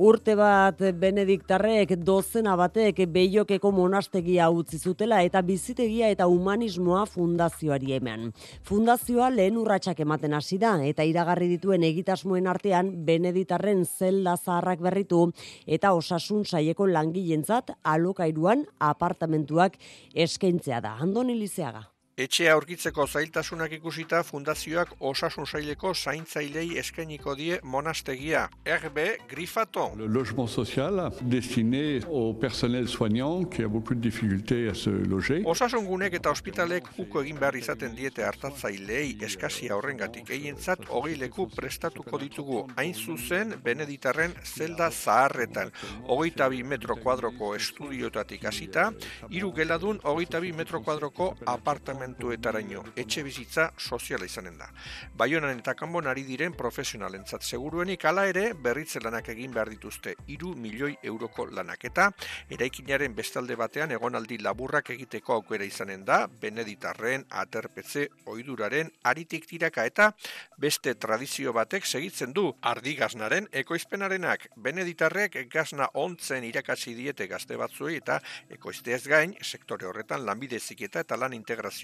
Urte bat Benediktarrek dozena batek behiokeko monastegia utzi zutela eta bizitegia eta humanismoa fundazioari hemen. Fundazioa lehen urratsak ematen hasi da eta iragarri dituen egitasmoen artean Beneditarren zelda zaharrak berritu eta osasun saieko langilentzat alokairuan apartamentuak eskaintzea da. Andoni Lizeaga. Etxea aurkitzeko zailtasunak ikusita fundazioak osasun saileko zaintzailei eskainiko die monastegia. RB Grifato. Le logement social destiné au personnel soignant qui a beaucoup de difficultés à se loger. Osasun gunek eta ospitalek uko egin behar izaten diete hartatzailei eskasia horrengatik eientzat hogei leku prestatuko ditugu. Hain zuzen Beneditarren zelda zaharretan. Hogeita bi metro kuadroko estudiotatik hasita, hiru geladun hogeita bi metro kuadroko apartamentu apartamentuetaraino etxe bizitza soziala izanen da. Baionan eta kanbon ari diren profesionalentzat seguruenik hala ere berritze lanak egin behar dituzte iru milioi euroko lanak. Eta eraikinaren bestalde batean egonaldi laburrak egiteko aukera izanen da Beneditarren, Aterpetze, Oiduraren, Aritik tiraka. Eta beste tradizio batek segitzen du ardigaznaren ekoizpenarenak. Beneditarrek gazna ontzen irakatsi diete gazte batzuei eta ekoizteaz gain sektore horretan lanbide eta lan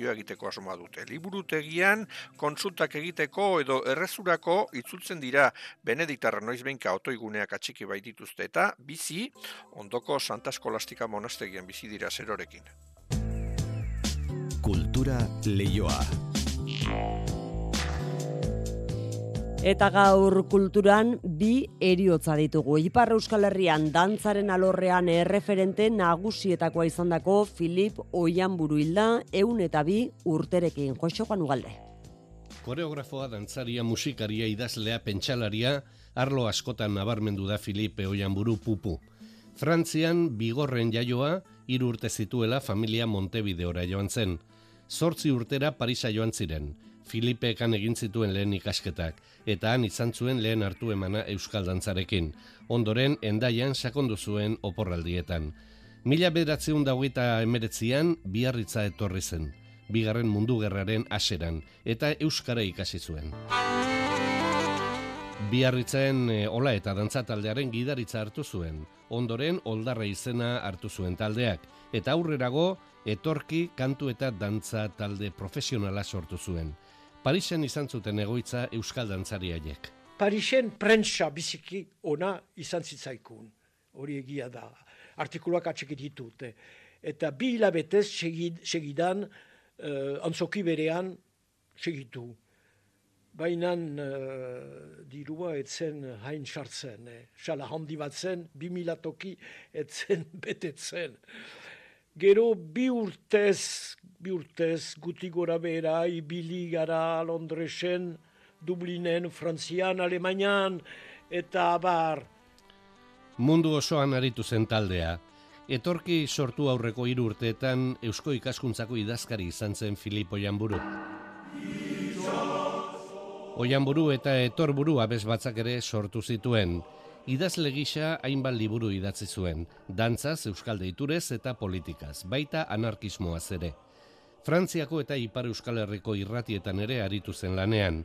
integrazioa egiteko asmoa dute. Liburutegian konsultak egiteko edo errezurako itzultzen dira Benediktarra noiz behinka otoiguneak atxiki bai dituzte eta bizi ondoko Santa Eskolastika monastegian bizi dira zerorekin. Kultura leioa. Eta gaur kulturan bi eriotza ditugu. Ipar Euskal Herrian dantzaren alorrean erreferente nagusietakoa izandako Filip Oianburu hilda eun eta bi urterekin. Joxo Ugalde. Koreografoa, dantzaria, musikaria, idazlea, pentsalaria, arlo askotan nabarmendu da Filipe Oianburu pupu. Frantzian bigorren jaioa, hiru urte zituela familia Montevideora joan zen. Zortzi urtera Parisa joan ziren. Filipe ekan egin zituen lehen ikasketak, eta han izan zuen lehen hartu emana Euskal Dantzarekin. Ondoren, endaian sakondu zuen oporraldietan. Mila bederatzeun dagoita emeretzian, biarritza etorri zen. Bigarren mundu gerraren aseran, eta Euskara ikasi zuen. Biarritzen e, ola eta dantza taldearen gidaritza hartu zuen. Ondoren, oldarra izena hartu zuen taldeak. Eta aurrerago, etorki kantu eta dantza talde profesionala sortu zuen. Parisen izan zuten egoitza Euskal Dantzariaiek. Parisen prentsa biziki ona izan zitzaikun. Hori egia da. Artikuluak atxeki ditut. Eta bi hilabetez segidan uh, antzoki berean segitu. Baina uh, dirua etzen hain sartzen. Eh. Sala handi bat zen, bi milatoki etzen betetzen. Gero bi urtez, bi urtez, guti gora bera, ibili gara Londresen, Dublinen, Frantzian, Alemanian, eta abar. Mundu osoan aritu zen taldea. Etorki sortu aurreko hiru urteetan Eusko ikaskuntzako idazkari izan zen Filipo Oianburu. Oianburu eta Etorburu abez batzak ere sortu zituen idazle gisa hainbat liburu idatzi zuen, dantzaz, euskal deiturez eta politikaz, baita anarkismoaz ere. Frantziako eta Ipar Euskal Herriko irratietan ere aritu zen lanean.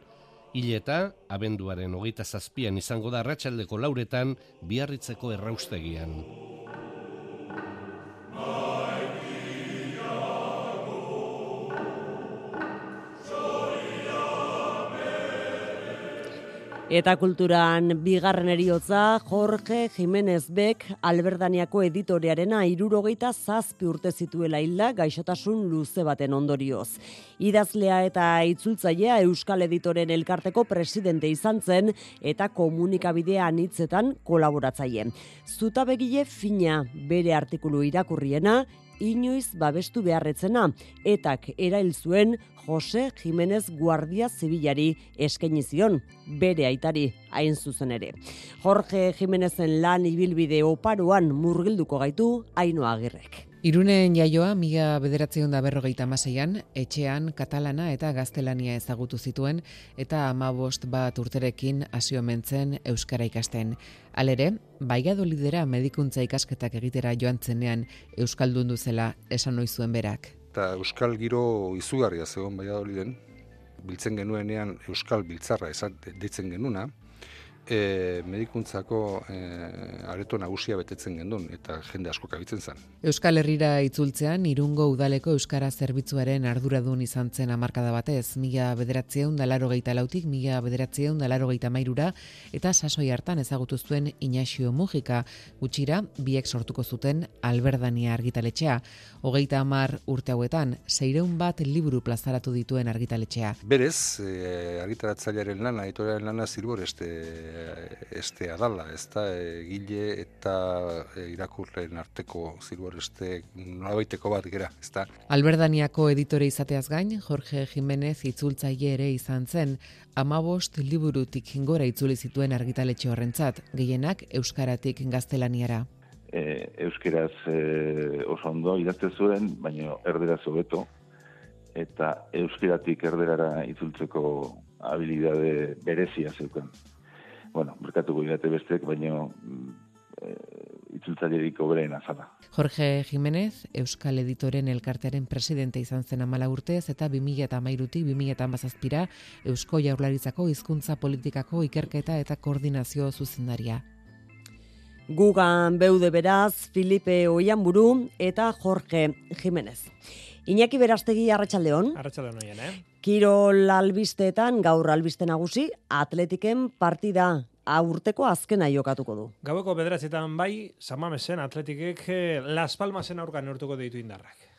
Hileta, abenduaren hogeita zazpian izango da ratxaldeko lauretan, biarritzeko erraustegian. Eta kulturan bigarren eriotza Jorge Jimenez Bek Alberdaniako editorearena irurogeita zazpi urte zituela hilda gaixotasun luze baten ondorioz. Idazlea eta itzultzailea Euskal Editoren elkarteko presidente izan zen eta komunikabidea anitzetan kolaboratzaile. Zuta begile fina bere artikulu irakurriena inoiz babestu beharretzena, etak erail zuen Jose Jimenez Guardia Zibilari eskaini zion, bere aitari hain zuzen ere. Jorge Jimenezen lan ibilbide oparuan murgilduko gaitu haino agirrek. Irunen jaioa mila bederatzeon da berrogeita maseian, etxean katalana eta gaztelania ezagutu zituen eta amabost bat urterekin hasio mentzen Euskara ikasten. Alere, baigado lidera medikuntza ikasketak egitera joan zenean Euskaldun duzela esan zuen berak. Eta Euskal giro izugarria zegoen baigado biltzen genuenean Euskal biltzarra esan ditzen genuna, e, medikuntzako e, areto nagusia betetzen gendun eta jende asko kabitzen zen. Euskal Herrira itzultzean irungo udaleko Euskara zerbitzuaren arduradun izan zen amarkada batez, mila bederatzeun dalaro geita lautik, mila bederatzeun dalaro geita mairura, eta sasoi hartan ezagutu zuen Inaxio Mujika, gutxira, biek sortuko zuten Alberdania argitaletxea. Hogeita amar urte hauetan, zeireun bat liburu plazaratu dituen argitaletxea. Berez, e, argitaratzailearen lana, editorialen lana zirbor este este adala, ez da, egile eta e, irakurren arteko zirbor este nolabaiteko bat gera, ez da. Alberdaniako editore izateaz gain, Jorge Jimenez itzultzaile ere izan zen, amabost liburutik gora itzuli zituen argitaletxe horrentzat, gehienak euskaratik gaztelaniara. E, euskeraz e, oso ondo idazte zuen, baina erdera zobeto, eta euskeratik erderara itzultzeko habilidade berezia zeuken bueno, merkatuko idate bestek, baino e, itzultzailerik obreen azala. Jorge Jiménez, Euskal Editoren elkartearen presidente izan zen amala urtez, eta 2000 eta mairutik 2000 eta amazazpira Eusko Jaurlaritzako hizkuntza politikako ikerketa eta koordinazio zuzendaria. Gugan beude beraz, Filipe Oianburu eta Jorge Jiménez. Iñaki Berastegi Arratsaldeon. Arratsaldeon hoien, eh? Kirol albisteetan gaur albiste nagusi Atletiken partida aurteko azkena jokatuko du. Gaueko bederatzetan bai, Samamesen Atletikek eh, Las Palmasen aurka neurtuko ditu indarrak.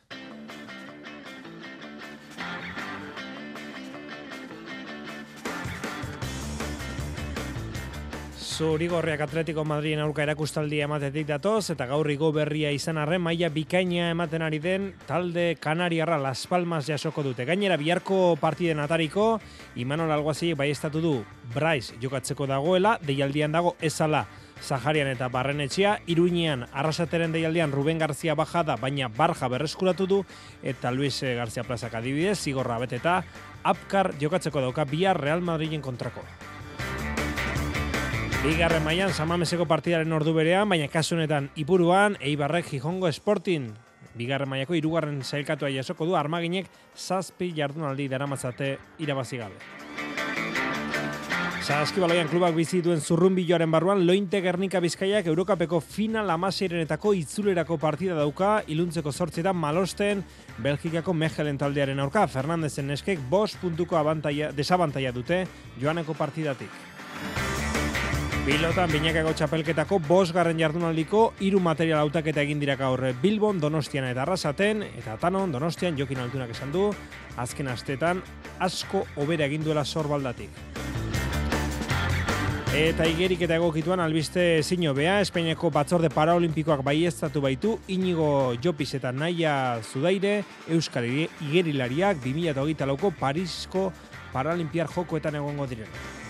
Zurigorriak Atletico Madriden aurka erakustaldia ematetik datoz, eta gaur igo berria izan arren, maia bikaina ematen ari den, talde Kanariarra Las Palmas jasoko dute. Gainera, biharko partiden atariko, Imanol Alguaziek bai estatu du, Bryce jokatzeko dagoela, deialdian dago ezala, Zaharian eta Barrenetxea, Iruinean arrasateren deialdian Ruben Garzia bajada, baina Barja berreskuratu du, eta Luis Garzia plazak adibidez, zigorra beteta, Apkar jokatzeko dauka bihar Real Madriden kontrako. Bigarren mailan Samameseko partidaren ordu berean, baina kasu honetan Ipuruan Eibarrek Gijongo Sporting bigarren mailako hirugarren sailkatua jasoko du armaginek zazpi jardunaldi daramatzate irabazi gabe. Saskibaloian klubak bizi duen zurrunbiloaren barruan Lointe Gernika Bizkaiak Eurokapeko final amaseirenetako itzulerako partida dauka iluntzeko sortzetan malosten Belgikako Mechelen taldearen aurka Fernandezen neskek bos puntuko abantaia, desabantaia dute joaneko partidatik. Pilotan binakako txapelketako bosgarren jardunaldiko hiru material hautaketa egin dira gaur Bilbon, Donostian eta Arrasaten eta Tanon, Donostian Jokin Altunak esan du, azken astetan asko hobera egin duela sorbaldatik. Eta igerik eta egokituan albiste zino bea, Espainiako batzorde paraolimpikoak baiestatu baitu, inigo Jopis eta Naia Zudaire, Euskal Igerilariak 2008 lauko Parisko Paralimpiar jokoetan egongo direna.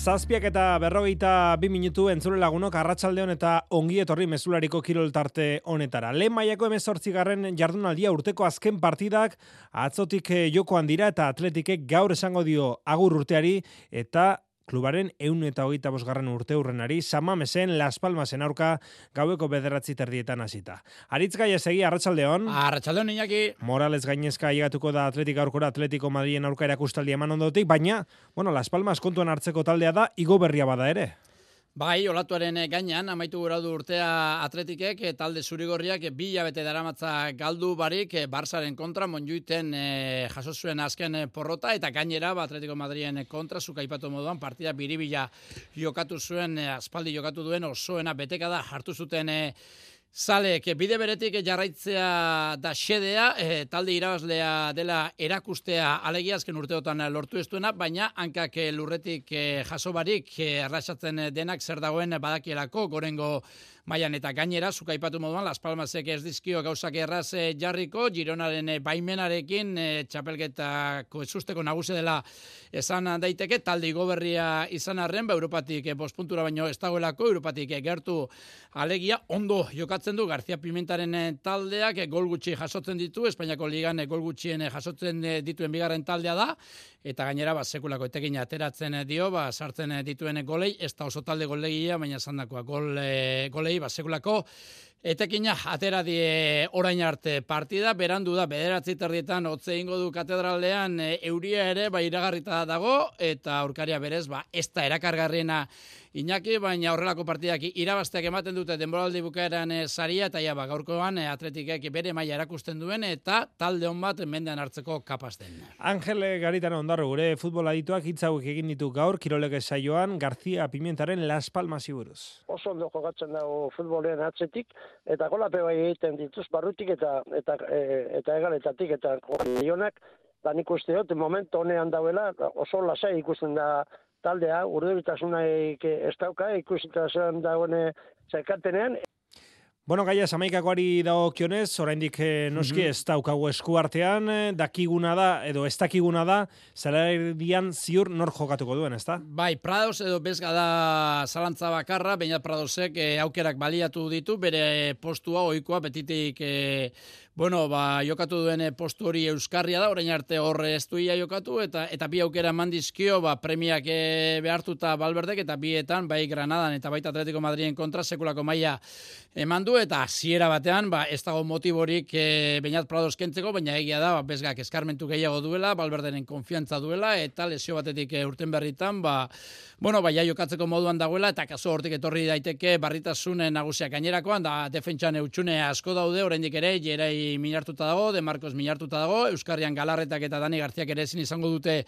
Zazpiak eta berrogeita bi minutu entzule lagunok arratsalde eta ongi etorri mezulariko kirol tarte honetara. Lehen maiako emezortzi garren jardunaldia urteko azken partidak atzotik eh, jokoan dira eta atletikek gaur esango dio agur urteari eta klubaren eun eta hogeita bosgarren urte urrenari, samamesen Las Palmasen aurka gaueko bederatzi terdietan hasita. Aritz gai esegi, arratsaldeon. Arratsaldeon, Iñaki. Morales gainezka llegatuko da atletik aurkora Atletico Madrien aurka erakustaldi eman ondotik, baina, bueno, Las Palmas kontuan hartzeko taldea da, igo berria bada ere. Bai, olatuaren gainean, amaitu gura du urtea atletikek, eh, talde zurigorriak eh, bi labete daramatza galdu barik, eh, Barsaren kontra, monjuiten e, jaso zuen azken porrota, eta gainera, ba, Atletico Madrien kontra, zuka ipatu moduan, partida biribila jokatu zuen, aspaldi jokatu duen, osoena beteka da, hartu zuten e, Zalek, bide beretik jarraitzea da xedea, e, talde irabazlea dela erakustea alegiazken urteotan lortu ez duena, baina hankak lurretik e, jasobarik e, denak zer dagoen badakielako, gorengo mailan eta gainera zuka aipatu moduan Las Palmasek ez dizkio gauzak erraz eh, jarriko Gironaren eh, baimenarekin e, txapelketako ezusteko nagusi dela esan daiteke talde goberria izan arren ba Europatik e, puntura baino ez dagoelako Europatik gertu alegia ondo jokatzen du García Pimentaren taldeak gol gutxi jasotzen ditu Espainiako ligan gol gutxien jasotzen dituen bigarren taldea da eta gainera ba sekulako etekin ateratzen dio ba sartzen dituen golei ez da oso talde golegia baina sandakoa gol golei ba, segulako etekina atera die orain arte partida, berandu da, bederatzi terdietan otze ingo du katedralean e, euria ere, ba, iragarrita dago, eta aurkaria berez, ba, ez da erakargarriena Iñaki, baina horrelako partidak irabazteak ematen dute denboraldi bukaeran e, saria, eta ja, ba, gaurkoan e, atletikek bere maila erakusten duen, eta talde hon bat mendean hartzeko kapazten. Angele Garitan ondarro gure futbol adituak hitzauek egin ditu gaur, kirolege saioan, García Pimentaren Las Palmas iburuz. Oso ondo jokatzen dago futbolean atzetik, eta golape bai egiten dituz barrutik eta eta e, eta egaletatik eta milionak da nik uste dut momentu honean dauela oso lasai ikusten da taldea, urduritasuna ez dauka, ikusita zen dagoene zekatenean. Bueno, gaia samaikakoari dago kionez, oraindik eh, noski mhm. ez daukagu esku artean, eh, dakiguna da, edo ez dakiguna da, dian ziur nor jokatuko duen, ez da? Bai, Prados edo bezga da zalantza bakarra, baina Pradosek eh, aukerak baliatu ditu, bere postua oikoa betitik eh, Bueno, ba, jokatu duen postu hori euskarria da, orain arte horre ez duia jokatu, eta eta bi aukera mandizkio, ba, premiak e, behartuta balberdek, eta bietan, bai Granadan eta baita Atletico Madrien kontra, sekulako maila eman du, eta ziera batean, ba, ez dago motiborik e, bainat prados kentzeko, baina egia da, ba, bezgak eskarmentu gehiago duela, balberdenen konfiantza duela, eta lesio batetik urten berritan, ba, bueno, bai, jokatzeko moduan dagoela, eta kaso hortik etorri daiteke barritasunen nagusiak gainerakoan, da defentsan eutxune asko daude, oraindik ere, jerai minartuta dago, De Marcos minartuta dago, Euskarrian Galarretak eta Dani Garziak ere ezin izango dute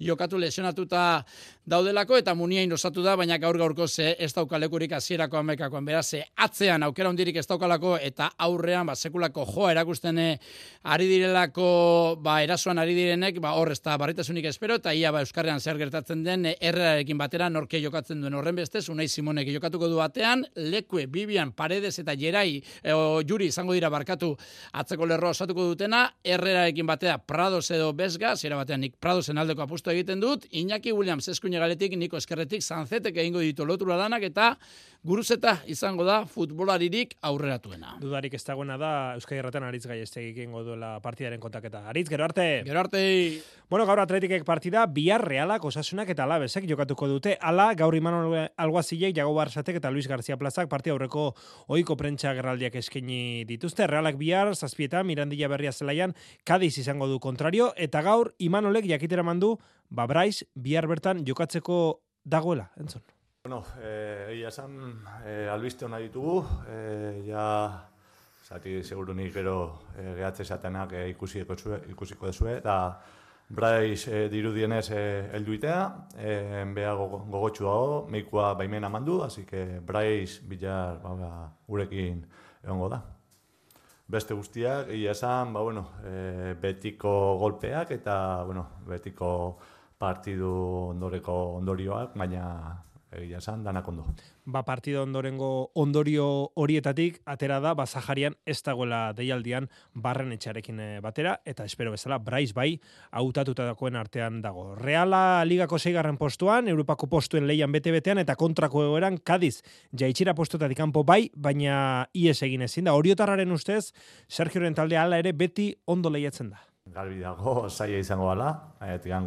jokatu lesionatuta daudelako, eta muniain osatu da, baina gaur gaurko ze ez daukalekurik hasierako amekakoan, beraz, atzean aukera hondirik ez daukalako, eta aurrean, ba, sekulako joa erakusten eh, ari direlako, ba, erasoan ari direnek, ba, hor da barritasunik espero, eta ia, ba, Euskarrian zer gertatzen den, eh, errarekin batera, norke jokatzen duen horren bestez, unai Simonek jokatuko du batean, lekue, Bibian, Paredes eta Jerai, e, Juri izango dira barkatu atzeko lerroa osatuko dutena, errerarekin batea Prados edo Besga, zera batean nik Pradosen aldeko apustu egiten dut, Iñaki Williams eskuine galetik, Niko Eskerretik, Zanzetek egingo ditu lotura danak, eta guruzeta izango da futbolaririk aurreratuena. Dudarik ez dagoena da Euskadi Erraten Aritz gai egingo duela partidaren kontaketa. Aritz, gero arte! Gero arte! Bueno, gaur atletikek partida, bihar realak osasunak eta alabezek jokatuko dute. Ala, gaur iman alguazilek, Jago Barsatek eta Luis García Plazak partida aurreko oiko prentsa gerraldiak eskaini dituzte. Realak bihar, zazpieta, Mirandilla Berria zelaian, Kadiz izango du kontrario, eta gaur Imanolek jakitera mandu, ba bihar bertan jokatzeko dagoela, entzun. Bueno, eh, egia esan, eh, albiste hona ditugu, eh, ja, zati, seguru nik gero eh, gehatze esatenak eh, ikusiko, zue, ikusiko dezue, eta Braiz eh, dirudienez eh, elduitea, eh, beha gogotxu dago, meikua baimena mandu, así que Braiz bilar ba, ba, urekin egongo da. Beste guztiak, egia esan, ba, bueno, eh, betiko golpeak eta bueno, betiko partidu ondoreko ondorioak, baina egia esan, danak ondo. Ba, partido ondorengo ondorio horietatik, atera da, bazaharian ez dagoela deialdian barren etxarekin eh, batera, eta espero bezala, Bryce bai, hautatuta dagoen artean dago. Reala ligako zeigarren postuan, Europako postuen leian bete-betean, eta kontrako egoeran, Kadiz, jaitxira postuetatik kanpo bai, baina ies egin ezin da. Oriotarraren ustez, Sergio talde ala ere beti ondo lehiatzen da. Garbi dago, zaila izango ala,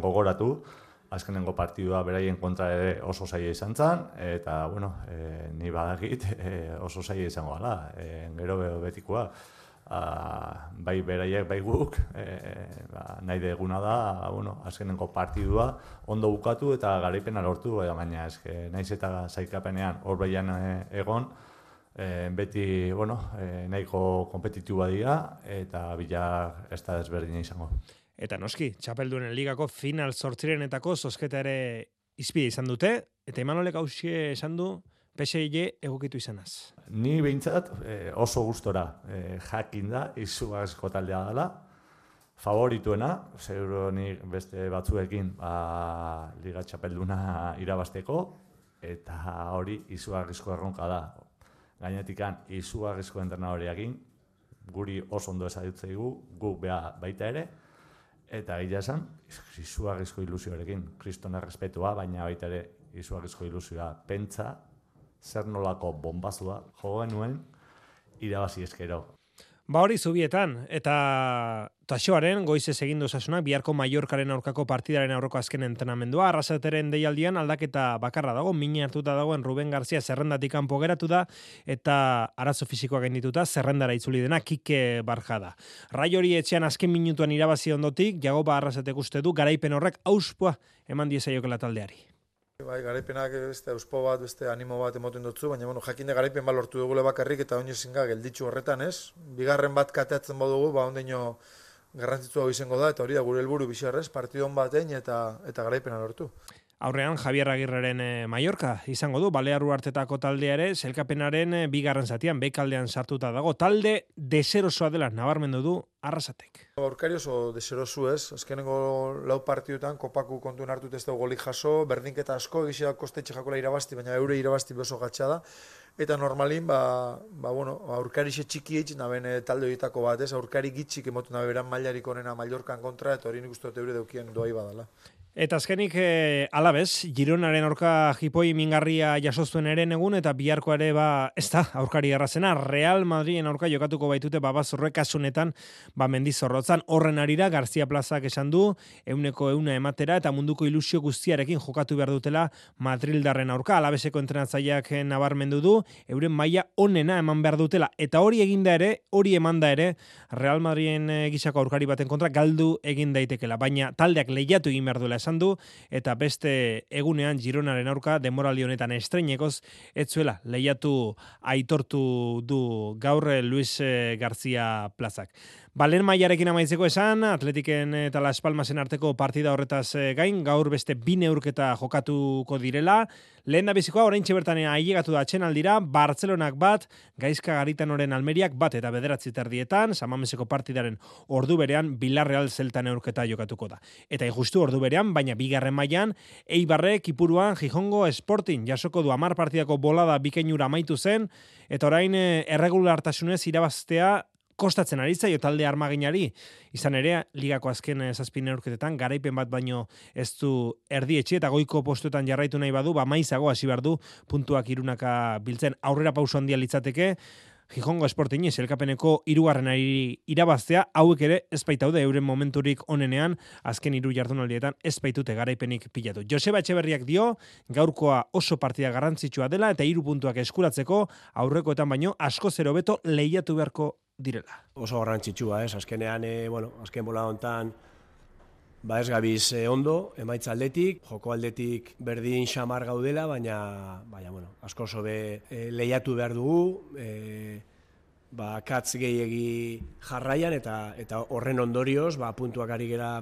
gogoratu, azkenengo partidua beraien kontra ere oso zaila izan zen, eta, bueno, e, ni badakit e, oso zaila izango gala, e, gero betikoa. a, bai beraiek, bai guk, e, ba, nahi deguna da, bueno, azkenengo partidua ondo bukatu eta garaipena lortu, baina eske, naiz eta zaikapenean hor behian egon, e, beti, bueno, e, nahiko kompetitiua dira eta bila ez da desberdina izango. Eta noski, txapeldunen ligako final sortzirenetako zosketa ere izpide izan dute, eta Imanolek hausie esan du, PSG egokitu izanaz. Ni behintzat eh, oso gustora eh, jakin da, izu asko taldea dela, favorituena, seguro ni beste batzuekin ba, liga txapelduna irabasteko, eta hori izugarrizko erronka da. Gainetikan izugarrizko entrenadoreakin, guri oso ondo ezadutzeigu, gu bea baita ere, Eta gila esan, izugarrizko ilusioarekin, kristona respetua, baina baita ere izugarrizko ilusioa. Pentsa, zer nolako bombazua, jo genuen, irabazi eskero. Ba hori zubietan, eta taxoaren goize egin duzasuna, biharko Mallorcaren aurkako partidaren aurroko azken entrenamendua, arrasateren deialdian aldaketa bakarra dago, mini hartuta dagoen Ruben Garzia zerrendatik kanpo geratu da, eta arazo fizikoa gaindituta zerrendara itzuli dena kike barjada. Rai hori etxean azken minutuan irabazi ondotik, jagoba arrasatek uste du, garaipen horrek auspua eman diezaiokela taldeari. Bai, garaipenak beste auspo bat, beste animo bat emoten dutzu, baina bueno, jakinde garaipen bat lortu dugule bakarrik eta oin ezinga gelditzu horretan, ez? Bigarren bat kateatzen badugu, ba ondeino garrantzitsua izango da eta hori da gure helburu bizarrez, partidon batein eta eta garaipena lortu. Aurrean Javier Agirreren e, Mallorca izango du, Balearu hartetako taldea ere, zelkapenaren e, bigarren zatian, bekaldean sartuta dago. Talde deserosoa dela, nabarmendu du, arrasatek. Aurkari oso deserosu ez, azkenengo lau partidutan, kopaku kontu hartut ez dugu golik jaso, berdinketa asko, egizia kostetxe jakola irabazti, baina eure irabazti beso gatsa da. Eta normalin, ba, ba bueno, aurkari xe txiki eitz, naben e, talde horietako bat, ez, aurkari gitzik emotu nabe beran mailarik onena Mallorcan kontra, eta hori nik uste dut eure daukien doai badala. Eta azkenik e, alabez, Gironaren aurka jipoi mingarria jasoztuen ere egun eta biharko ere ba, ez da, aurkari errazena, Real Madriden aurka jokatuko baitute babazorrek asunetan ba mendizorrotzan horren arira Garzia Plazak esan du, euneko euna ematera eta munduko ilusio guztiarekin jokatu behar dutela Madrildarren aurka, alabezeko entrenatzaileak nabarmendu du, euren maila onena eman behar dutela, eta hori eginda ere, hori emanda ere, Real Madriden e, gisako aurkari baten kontra galdu egin daitekela, baina taldeak lehiatu egin behar duela esan du eta beste egunean Gironaren aurka demoraldi honetan estreinekoz etzuela lehiatu aitortu du gaur Luis eh, García Plazak. Balen maiarekin amaitzeko esan, atletiken eta Las Palmasen arteko partida horretaz eh, gain, gaur beste bi neurketa jokatuko direla. Lehen da bizikoa, orain txebertan ailegatu da aldira, Bartzelonak bat, gaizka garitan oren almeriak bat eta bederatzi terdietan, samameseko partidaren ordu berean, Bilarreal zeltan neurketa jokatuko da. Eta injustu ordu berean, baina bigarren mailan Eibarre, Kipuruan, Gijongo, Sporting, jasoko du amar partidako bolada bikeinura amaitu zen, eta orain eh, erregulartasunez irabaztea kostatzen ari zaio talde armaginari. Izan ere, ligako azken eh, zazpin neurketetan, garaipen bat baino ez du erdietxe eta goiko postuetan jarraitu nahi badu, ba maizago hasi behar du puntuak irunaka biltzen aurrera pauso handia litzateke, Gijongo Sporting elkapeneko irugarren irabaztea, hauek ere ez baitaude euren momenturik onenean, azken hiru jardunaldietan ez baitute garaipenik pilatu. Joseba Etxeberriak dio, gaurkoa oso partida garrantzitsua dela eta hiru puntuak eskuratzeko, aurrekoetan baino asko zero beto lehiatu beharko direla. Oso garrantzitsua, ez? Azkenean, e, bueno, azken bola hontan ba ez gabiz e, ondo, emaitza aldetik, joko aldetik berdin xamar gaudela, baina, baina bueno, asko sobe e, lehiatu behar dugu, e, ba, katz gehiegi jarraian, eta eta horren ondorioz, ba, puntuak ari gera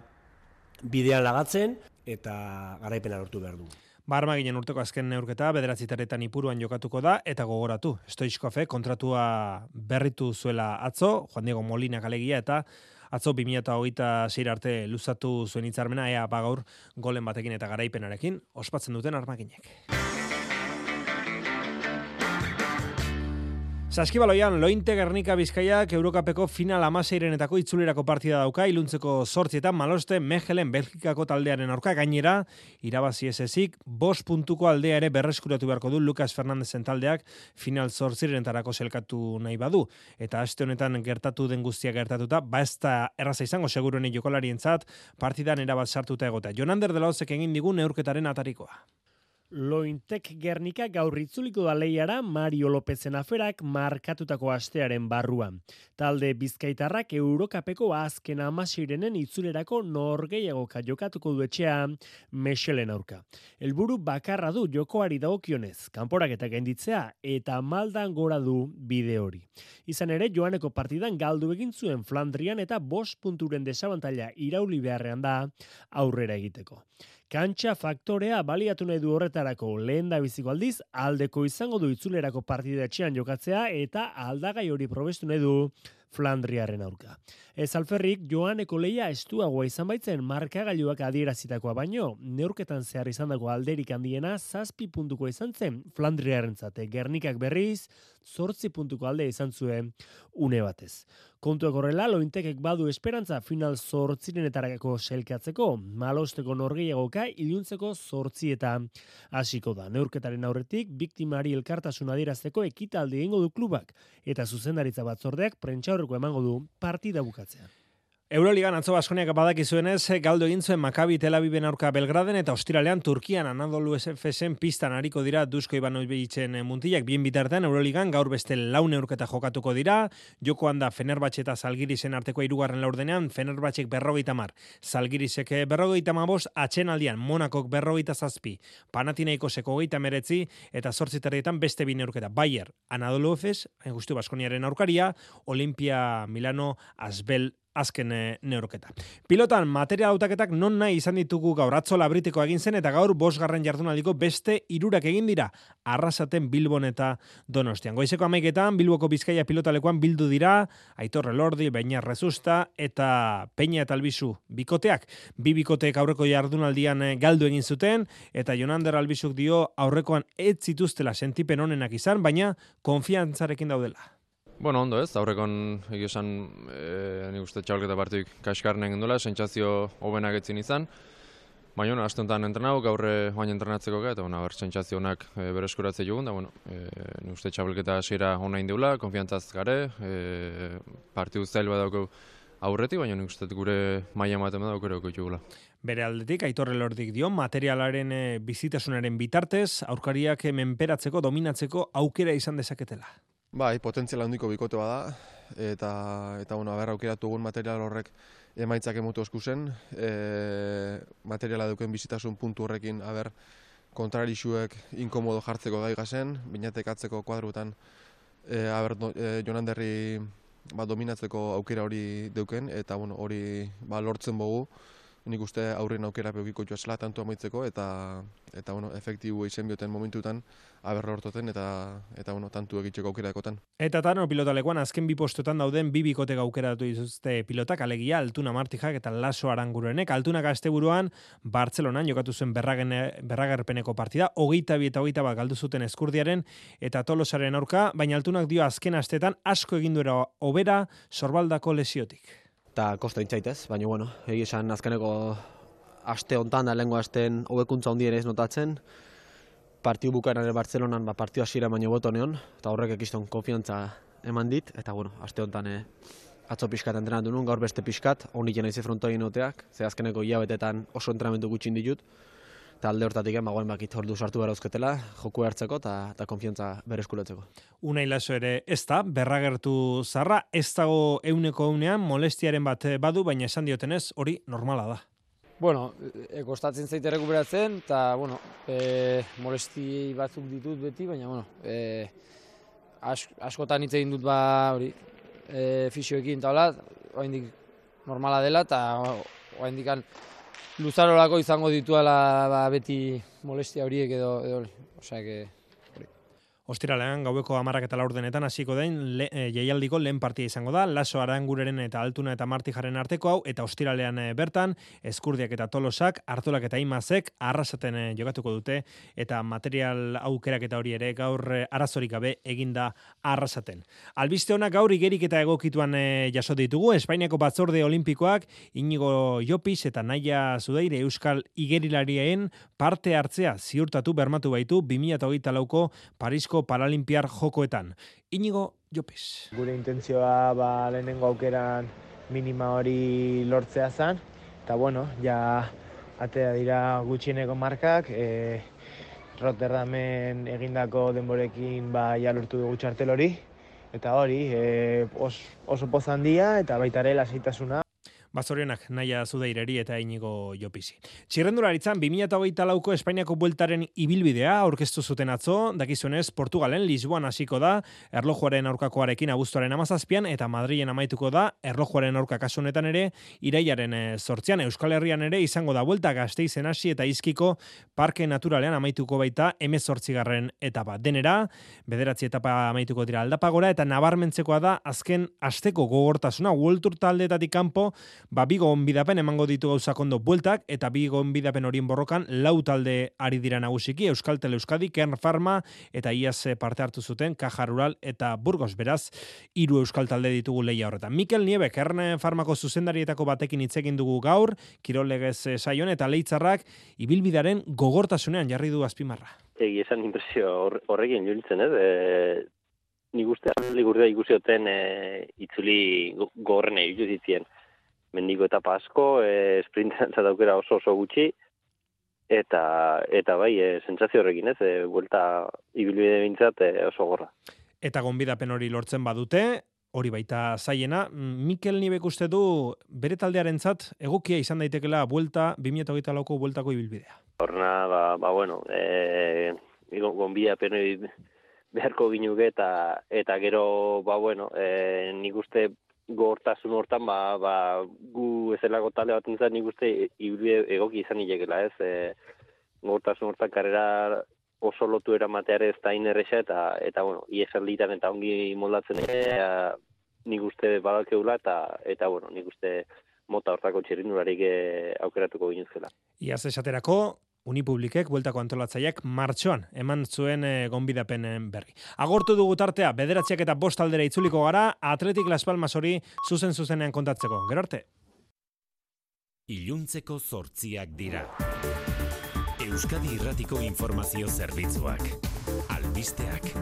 bidean lagatzen, eta garaipena lortu behar dugu. Barma ginen urteko azken neurketa, bederatzitaretan ipuruan jokatuko da, eta gogoratu. Stoichkofe kontratua berritu zuela atzo, Juan Diego Molina kalegia, eta atzo 2008 zeir arte luzatu zuen hitzarmena, ea bagaur golen batekin eta garaipenarekin, ospatzen duten armaginek. Saskibaloian, Lointe Gernika Bizkaiak Eurokapeko final amaseirenetako itzulerako partida dauka, iluntzeko sortzietan maloste Mejelen Belgikako taldearen aurka gainera, irabazi ez ezik, bos puntuko aldea ere berreskuratu beharko du Lucas Fernandezen taldeak final sortzirenetarako selkatu nahi badu. Eta aste honetan gertatu den guztia gertatuta, ba ez da erraza izango segurueni jokolarien zat, partidan erabat sartuta egotea. Jonander de egin digun neurketaren atarikoa. Lointek Gernika gaur itzuliko da leiara Mario Lopezen aferak markatutako astearen barruan. Talde Bizkaitarrak Eurokapeko azken amasirenen itzulerako norgeiagoka jokatuko duetxea Mexelen aurka. Elburu bakarra du jokoari dagokionez, kanporak eta genditzea eta maldan gora du bide hori. Izan ere, joaneko partidan galdu egin zuen Flandrian eta bost punturen desabantaila irauli beharrean da aurrera egiteko. Kantxa faktorea baliatu nahi du horretarako lehen da biziko aldiz, aldeko izango du itzulerako partida etxean jokatzea eta aldagai hori probestu nahi du Flandriaren aurka. Ez alferrik, joaneko leia estuagoa izan baitzen markagailuak adierazitakoa baino, neurketan zehar izan dago alderik handiena zazpi puntuko izan zen Flandriaren zate. Gernikak berriz, zortzi puntuko alde izan zuen une batez. Kontuak horrela, lointekek badu esperantza final zortzirenetarako selkatzeko, malosteko norgeiagoka iluntzeko zortzi eta hasiko da. Neurketaren aurretik, biktimari elkartasun adierazteko ekitaldi egingo du klubak, eta zuzendaritza batzordeak prentxaurreko emango du partida that's it. Euroligan atzo Baskoniak badakizuenez, galdo egin zuen Maccabi Tel Aviven aurka Belgraden eta Australian Turkian Anadolu SFSen pistan hariko dira Dusko Ivanovitzen muntillak bien bitartean Euroligan gaur beste laun eurketa jokatuko dira. Jokoan da Fenerbahce eta Zalgirisen arteko hirugarren laurdenean Fenerbahcek berrogeita mar, Zalgirisek berrogeita mabos, atxenaldian Monakok berrogeita zazpi, Panathinaikoseko geita meretzi eta zortziterrietan beste bine eurketa. Bayer, Anadolu Efes, guztu Baskoniaren aurkaria, Olimpia Milano, Asbel azken e, neuroketa. Pilotan material hautaketak non nahi izan ditugu gaur atzo labritiko egin zen eta gaur bosgarren jardunaldiko beste irurak egin dira arrasaten Bilbon eta Donostian. Goizeko amaiketan Bilboko Bizkaia pilotalekoan bildu dira Aitor Lordi, Beñar Rezusta eta Peña eta Albizu bikoteak. Bi bikoteek aurreko jardunaldian eh, galdu egin zuten eta Jonander Albizuk dio aurrekoan ez zituztela sentipen honenak izan, baina konfiantzarekin daudela. Bueno, ondo ez, aurrekon egia esan, e, nik uste txabalketa partuik kaskarren egin duela, sentsazio hobenak etzin izan. Baina, bueno, aste honetan entrenau, gaurre joan entrenatzeko eta, bueno, ber, sentsazio honak e, bere jugun, da, bueno, e, nik uste txabalketa hasiera hona indeula, konfiantzaz gare, e, partiu zail badaukau aurretik, baina nik uste gure maia ematen badauk ere jugula. Bere aldetik, aitorre lordik dio, materialaren bizitasunaren bitartez, aurkariak menperatzeko, dominatzeko aukera izan dezaketela. Bai, potentziala handiko bikote bada eta eta bueno, aber aukeratu egun material horrek emaitzak emutu eskuzen, e, materiala duken bizitasun puntu horrekin aber kontrarixuek inkomodo jartzeko gai gazen, binatek atzeko kuadrutan e, aber e, Jonanderri ba, dominatzeko aukera hori duken eta bueno, hori ba, lortzen bogu nik uste aurren aukera peukiko joazela tanto amaitzeko eta eta bueno, efektibo izen bioten momentutan aberro hortoten eta eta bueno, tantu egitzeko aukera ekotan. Eta tano pilotalekuan azken bi postotan dauden bi bikote gaukera datu izuzte pilotak alegia Altuna Martijak eta Laso Arangurenek. Altuna buruan Bartzelonan jokatu zen berragerpeneko partida, hogeita bi eta hogeita bat galdu zuten eskurdiaren eta tolosaren aurka, baina Altunak dio azken astetan asko eginduera obera sorbaldako lesiotik eta kosta intzaitez, baina bueno, egi esan azkeneko aste hontan da lehenko asten hobekuntza hondien ez notatzen, partiu bukaeran ere Bartzelonan ba, partiu hasiera baino boto neon, eta horrek ekiston konfiantza eman dit, eta bueno, aste hontan e, atzo pixkat entrenatu nun, gaur beste pixkat, honi jena izi frontoin oteak, ze azkeneko hilabetetan oso entrenamentu gutxin ditut, eta alde hortatik ema goen bakit ordu sartu gara uzketela, joku hartzeko eta, konfiantza bere eskulatzeko. Una hilazo ere ez da, berragertu zarra, ez dago euneko eunean molestiaren bat badu, baina esan diotenez hori normala da. Bueno, e, kostatzen zaite rekuperatzen, eta, bueno, e, molesti batzuk ditut beti, baina, bueno, e, askotan hitz egin dut ba, hori, e, fisioekin, eta hola, normala dela, eta oa luzarolako izango dituela ba, beti molestia horiek edo, edo osea, que, Ostiralean gaueko amarak eta laurdenetan hasiko den le, e, jaialdiko lehen partia izango da, laso arangureren eta altuna eta martijaren arteko hau, eta ostiralean e, bertan, eskurdiak eta tolosak, hartolak eta imazek, arrasaten e, jokatuko dute, eta material aukerak eta hori ere gaur e, arazorik gabe eginda arrasaten. Albiste honak gaur igerik eta egokituan e, jaso ditugu, Espainiako batzorde olimpikoak, inigo Jopis eta Naia Zudeire Euskal Igerilarien parte hartzea ziurtatu bermatu baitu 2008 lauko Parisko Paralimpiar jokoetan. Inigo Jopes. Gure intentzioa ba, lehenengo aukeran minima hori lortzea zen, eta bueno, ja atea dira gutxieneko markak, e, Rotterdamen egindako denborekin ba, jalurtu dugu txartel hori, eta hori e, oso pozan dia eta baita ere lasaitasuna. Bazorionak naia zudeireri eta inigo jopisi. Txirrendularitzan 2008 lauko Espainiako bueltaren ibilbidea aurkeztu zuten atzo, dakizuenez Portugalen Lisboan hasiko da, erlojuaren aurkakoarekin abuztuaren amazazpian, eta Madrien amaituko da, erlojuaren aurkakasunetan ere, iraiaren sortzean eh, Euskal Herrian ere izango da buelta gazteizen hasi eta izkiko parke naturalean amaituko baita emezortzigarren etapa. Denera, bederatzi etapa amaituko dira aldapagora, eta nabarmentzekoa da azken asteko gogortasuna, World Tour taldetatik kanpo, ba bigo onbidapen emango ditu gauzak ondo bueltak eta bigo onbidapen horien borrokan lau talde ari dira nagusiki Euskaltel Euskadi, Kern Pharma eta IAS parte hartu zuten Caja Rural eta Burgos beraz hiru euskal talde ditugu leia horretan. Mikel Niebe Kern Farmako zuzendarietako batekin hitz egin dugu gaur, Kirolegez saion eta leitzarrak ibilbidaren gogortasunean jarri du azpimarra. Egi esan impresio horrekin julitzen, ez? E, Ni guztia, ligurda ikusioten e, itzuli gogorren egin mendiko eta asko, e, sprinterantzat aukera oso oso gutxi, eta eta bai, e, sentsazio horrekin ez, e, buelta ibilbide bintzat e, oso gorra. Eta gonbidapen hori lortzen badute, hori baita zaiena, Mikel Nibek uste du bere taldearen zat, egokia izan daitekela buelta, 2008 lauko bueltako ibilbidea. Horna, ba, ba bueno, e, gonbidapen hori beharko ginuke eta, eta gero, ba bueno, e, nik uste gortasun hortan ba, ba, gu ezelako talde bat nintzen nik uste ibili egoki izan hilekela ez e, gortasun hortan karrera oso lotu eramateare ez da inerresa eta eta bueno, iesalditan eta ongi moldatzen ere nik uste badakeula eta eta bueno, nik uste mota hortako txirrindularik eh, aukeratuko ginezkela. Iaz esaterako, Unipublikek bueltako antolatzaileak martxoan eman zuen e, gonbidapen berri. Agortu dugu tartea, bederatziak eta bost aldera itzuliko gara, Atletik Las Palmas hori zuzen zuzenean kontatzeko. Gero arte. Iluntzeko zortziak dira. Euskadi Irratiko Informazio Zerbitzuak. Albisteak.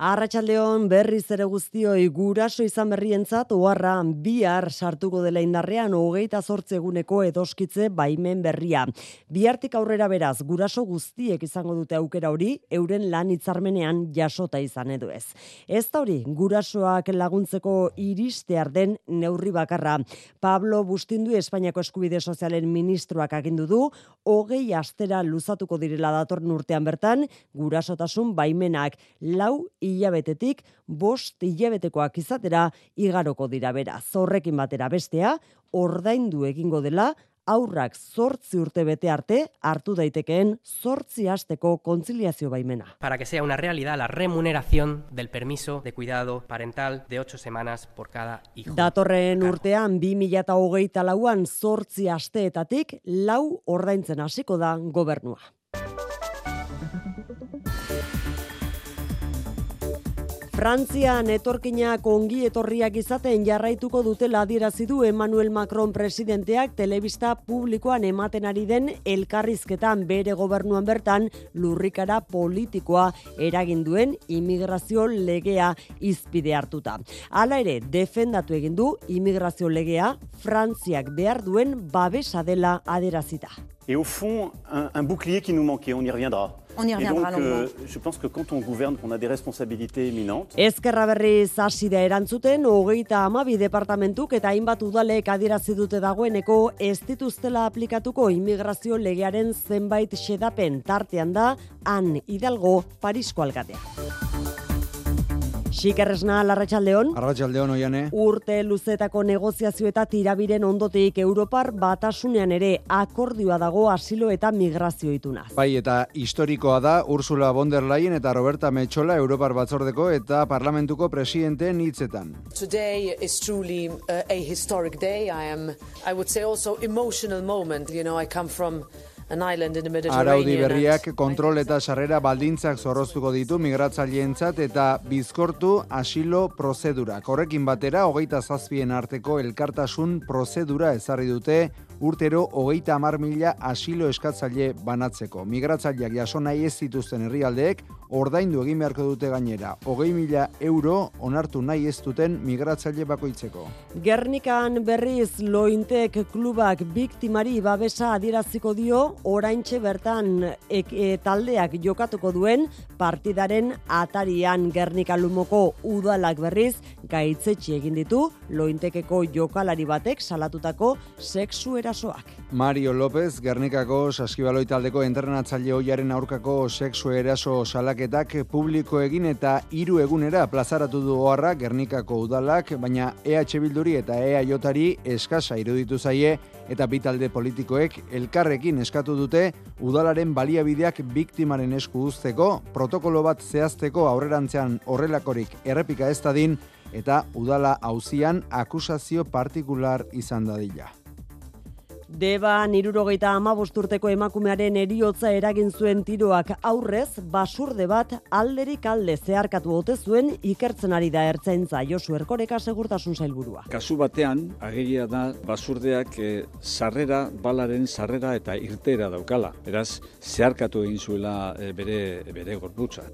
Arratxaldeon berriz ere guztioi guraso izan berrientzat oharra bihar sartuko dela indarrean hogeita zortzeguneko edoskitze baimen berria. Bihartik aurrera beraz guraso guztiek izango dute aukera hori euren lan hitzarmenean jasota izan edo ez. Ez da hori gurasoak laguntzeko iristear den neurri bakarra. Pablo Bustindu Espainiako Eskubide Sozialen ministroak agindu du hogei astera luzatuko direla datorren urtean bertan gurasotasun baimenak lau hilabetetik bost hilabetekoak izatera igaroko dira bera. Zorrekin batera bestea, ordaindu egingo dela, aurrak zortzi urte bete arte hartu daitekeen zortzi asteko kontziliazio baimena. Para que sea una realidad la remuneración del permiso de cuidado parental de 8 semanas por cada hijo. Datorren urtean 2008 lauan zortzi asteetatik lau ordaintzen hasiko da gobernua. Frantzian etorkinak ongi etorriak izaten jarraituko dutela adierazi du Emmanuel Macron presidenteak telebista publikoan ematen ari den elkarrizketan bere gobernuan bertan lurrikara politikoa eragin duen immigrazio legea izpide hartuta. Hala ere, defendatu egin du immigrazio legea Frantziak behar duen babesa dela aderazita. Et au fond, un, un bouclier qui nous manquait, on y reviendra. On y reviendra donc, euh, je pense que quand on gouverne, qu'on a des responsabilités éminentes. Ezkerra berriz hasi da erantzuten, hogeita amabi departamentuk eta hainbat udalek adierazi dute dagoeneko ez dituztela aplikatuko immigrazio legearen zenbait xedapen tartean da, han Hidalgo Parisko alkatea. Xikerresna, Larratxaldeon. Larratxaldeon, oiane. Urte luzetako negoziazio eta tirabiren ondotik Europar batasunean ere akordioa dago asilo eta migrazio ituna. Bai, eta historikoa da Ursula von der Leyen eta Roberta Metxola Europar batzordeko eta parlamentuko presidenteen hitzetan. Today is truly uh, a historic day. I am, I would say also emotional moment. You know, I come from Araudi berriak kontrol eta sarrera baldintzak zorroztuko ditu migratzaileentzat eta bizkortu asilo prozedura. Horrekin batera, hogeita zazpien arteko elkartasun prozedura ezarri dute urtero hogeita amar mila asilo eskatzaile banatzeko. Migratzaileak jaso nahi ez zituzten herrialdeek ordaindu egin beharko dute gainera. Hogei mila euro onartu nahi ez duten migratzaile bakoitzeko. Gernikan berriz lointek klubak biktimari babesa adieraziko dio oraintxe bertan e, taldeak jokatuko duen partidaren atarian Gernika Lumoko udalak berriz gaitzetxe egin ditu lointekeko jokalari batek salatutako sexu erasoak. Mario López, Gernikako saskibaloi taldeko entrenatzaile hoiaren aurkako sexu eraso salaketak publiko egin eta hiru egunera plazaratu du oharra Gernikako udalak, baina EH Bilduri eta EAJari eskasa iruditu zaie eta bi talde politikoek elkarrekin eskatu dute udalaren baliabideak biktimaren esku uzteko, protokolo bat zehazteko aurrerantzean horrelakorik errepika ez dadin eta udala hauzian akusazio partikular izan dadila. Deba nirurogeita amabosturteko emakumearen eriotza eragin zuen tiroak aurrez, basurde bat alderik alde zeharkatu ote zuen ikertzen ari da ertzaintza Josu Erkoreka segurtasun zailburua. Kasu batean, agegia da basurdeak e, sarrera, balaren sarrera eta irtera daukala. Eraz, zeharkatu egin zuela e, bere, bere gorputza.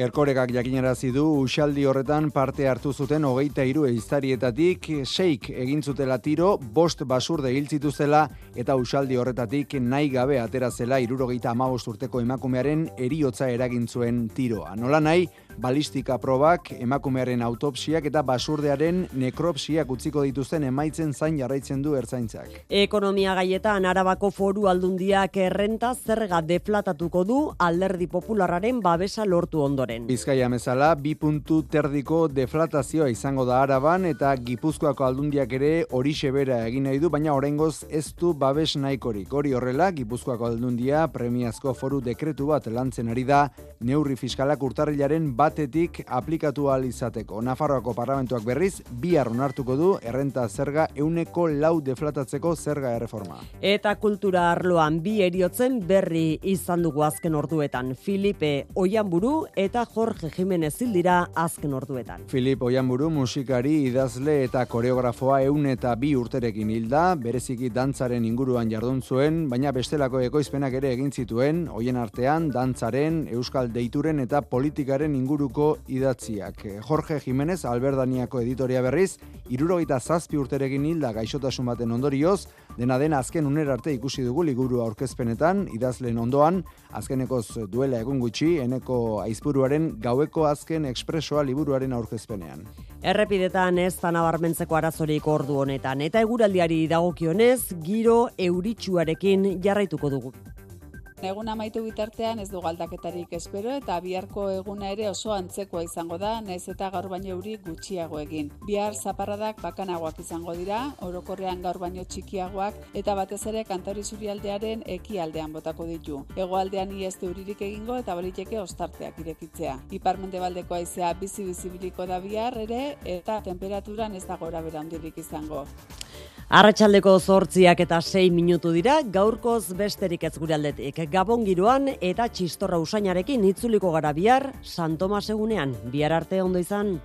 Erkorekak jakinarazi du usaldi horretan parte hartu zuten hogeita hiru eiztarietatik, seik egin zutela tiro, bost basurde hil zituzela eta usaldi horretatik nahi gabe atera zela irurogeita amabost urteko emakumearen eriotza eragin zuen tiroa. Nola nahi, balistika probak, emakumearen autopsiak eta basurdearen nekropsiak utziko dituzten emaitzen zain jarraitzen du ertzaintzak. Ekonomia gaietan Arabako foru aldundiak errenta zerga deflatatuko du alderdi popularraren babesa lortu ondoren. Bizkaia mezala, bi puntu terdiko deflatazioa izango da Araban eta Gipuzkoako aldundiak ere hori bera egin nahi du, baina oraingoz ez du babes nahikorik. Hori horrela, Gipuzkoako aldundia premiazko foru dekretu bat lantzen ari da, neurri fiskalak urtarrilaren batetik aplikatu ahal izateko. Nafarroako parlamentuak berriz, bihar onartuko du errenta zerga euneko lau deflatatzeko zerga erreforma. Eta kultura arloan bi eriotzen berri izan dugu azken orduetan. Filipe Oianburu eta Jorge Jimenez dira azken orduetan. Filip Oianburu musikari, idazle eta koreografoa eun eta bi urterekin hilda, bereziki dantzaren inguruan jardun zuen, baina bestelako ekoizpenak ere egin zituen, hoien artean, dantzaren, euskal deituren eta politikaren inguru inguruko idatziak. Jorge Jimenez, Alberdaniako editoria berriz, irurogeita zazpi urterekin hilda gaixotasun baten ondorioz, dena den azken uner arte ikusi dugu liguru aurkezpenetan, idazlen ondoan, azkenekoz duela egun gutxi, eneko aizpuruaren gaueko azken ekspresoa liburuaren aurkezpenean. Errepidetan ez tanabarmentzeko arazorik ordu honetan, eta eguraldiari dagokionez, giro euritsuarekin jarraituko dugu. Egun amaitu bitartean ez du galdaketarik espero eta biharko eguna ere oso antzekoa izango da, naiz eta gaur baino euri gutxiago egin. Bihar zaparradak bakanagoak izango dira, orokorrean gaur baino txikiagoak eta batez ere kantori zurialdearen ekialdean botako ditu. Hegoaldean du uririk egingo eta baliteke ostarteak irekitzea. Iparmende baldeko aizea bizi bizibiliko da bihar ere eta temperaturan ez da gora bera izango. Arratxaldeko zortziak eta sei minutu dira, gaurkoz besterik ez gure aldetik. Gabon giroan eta txistorra usainarekin itzuliko gara bihar, San Tomas egunean. Bihar arte ondo izan.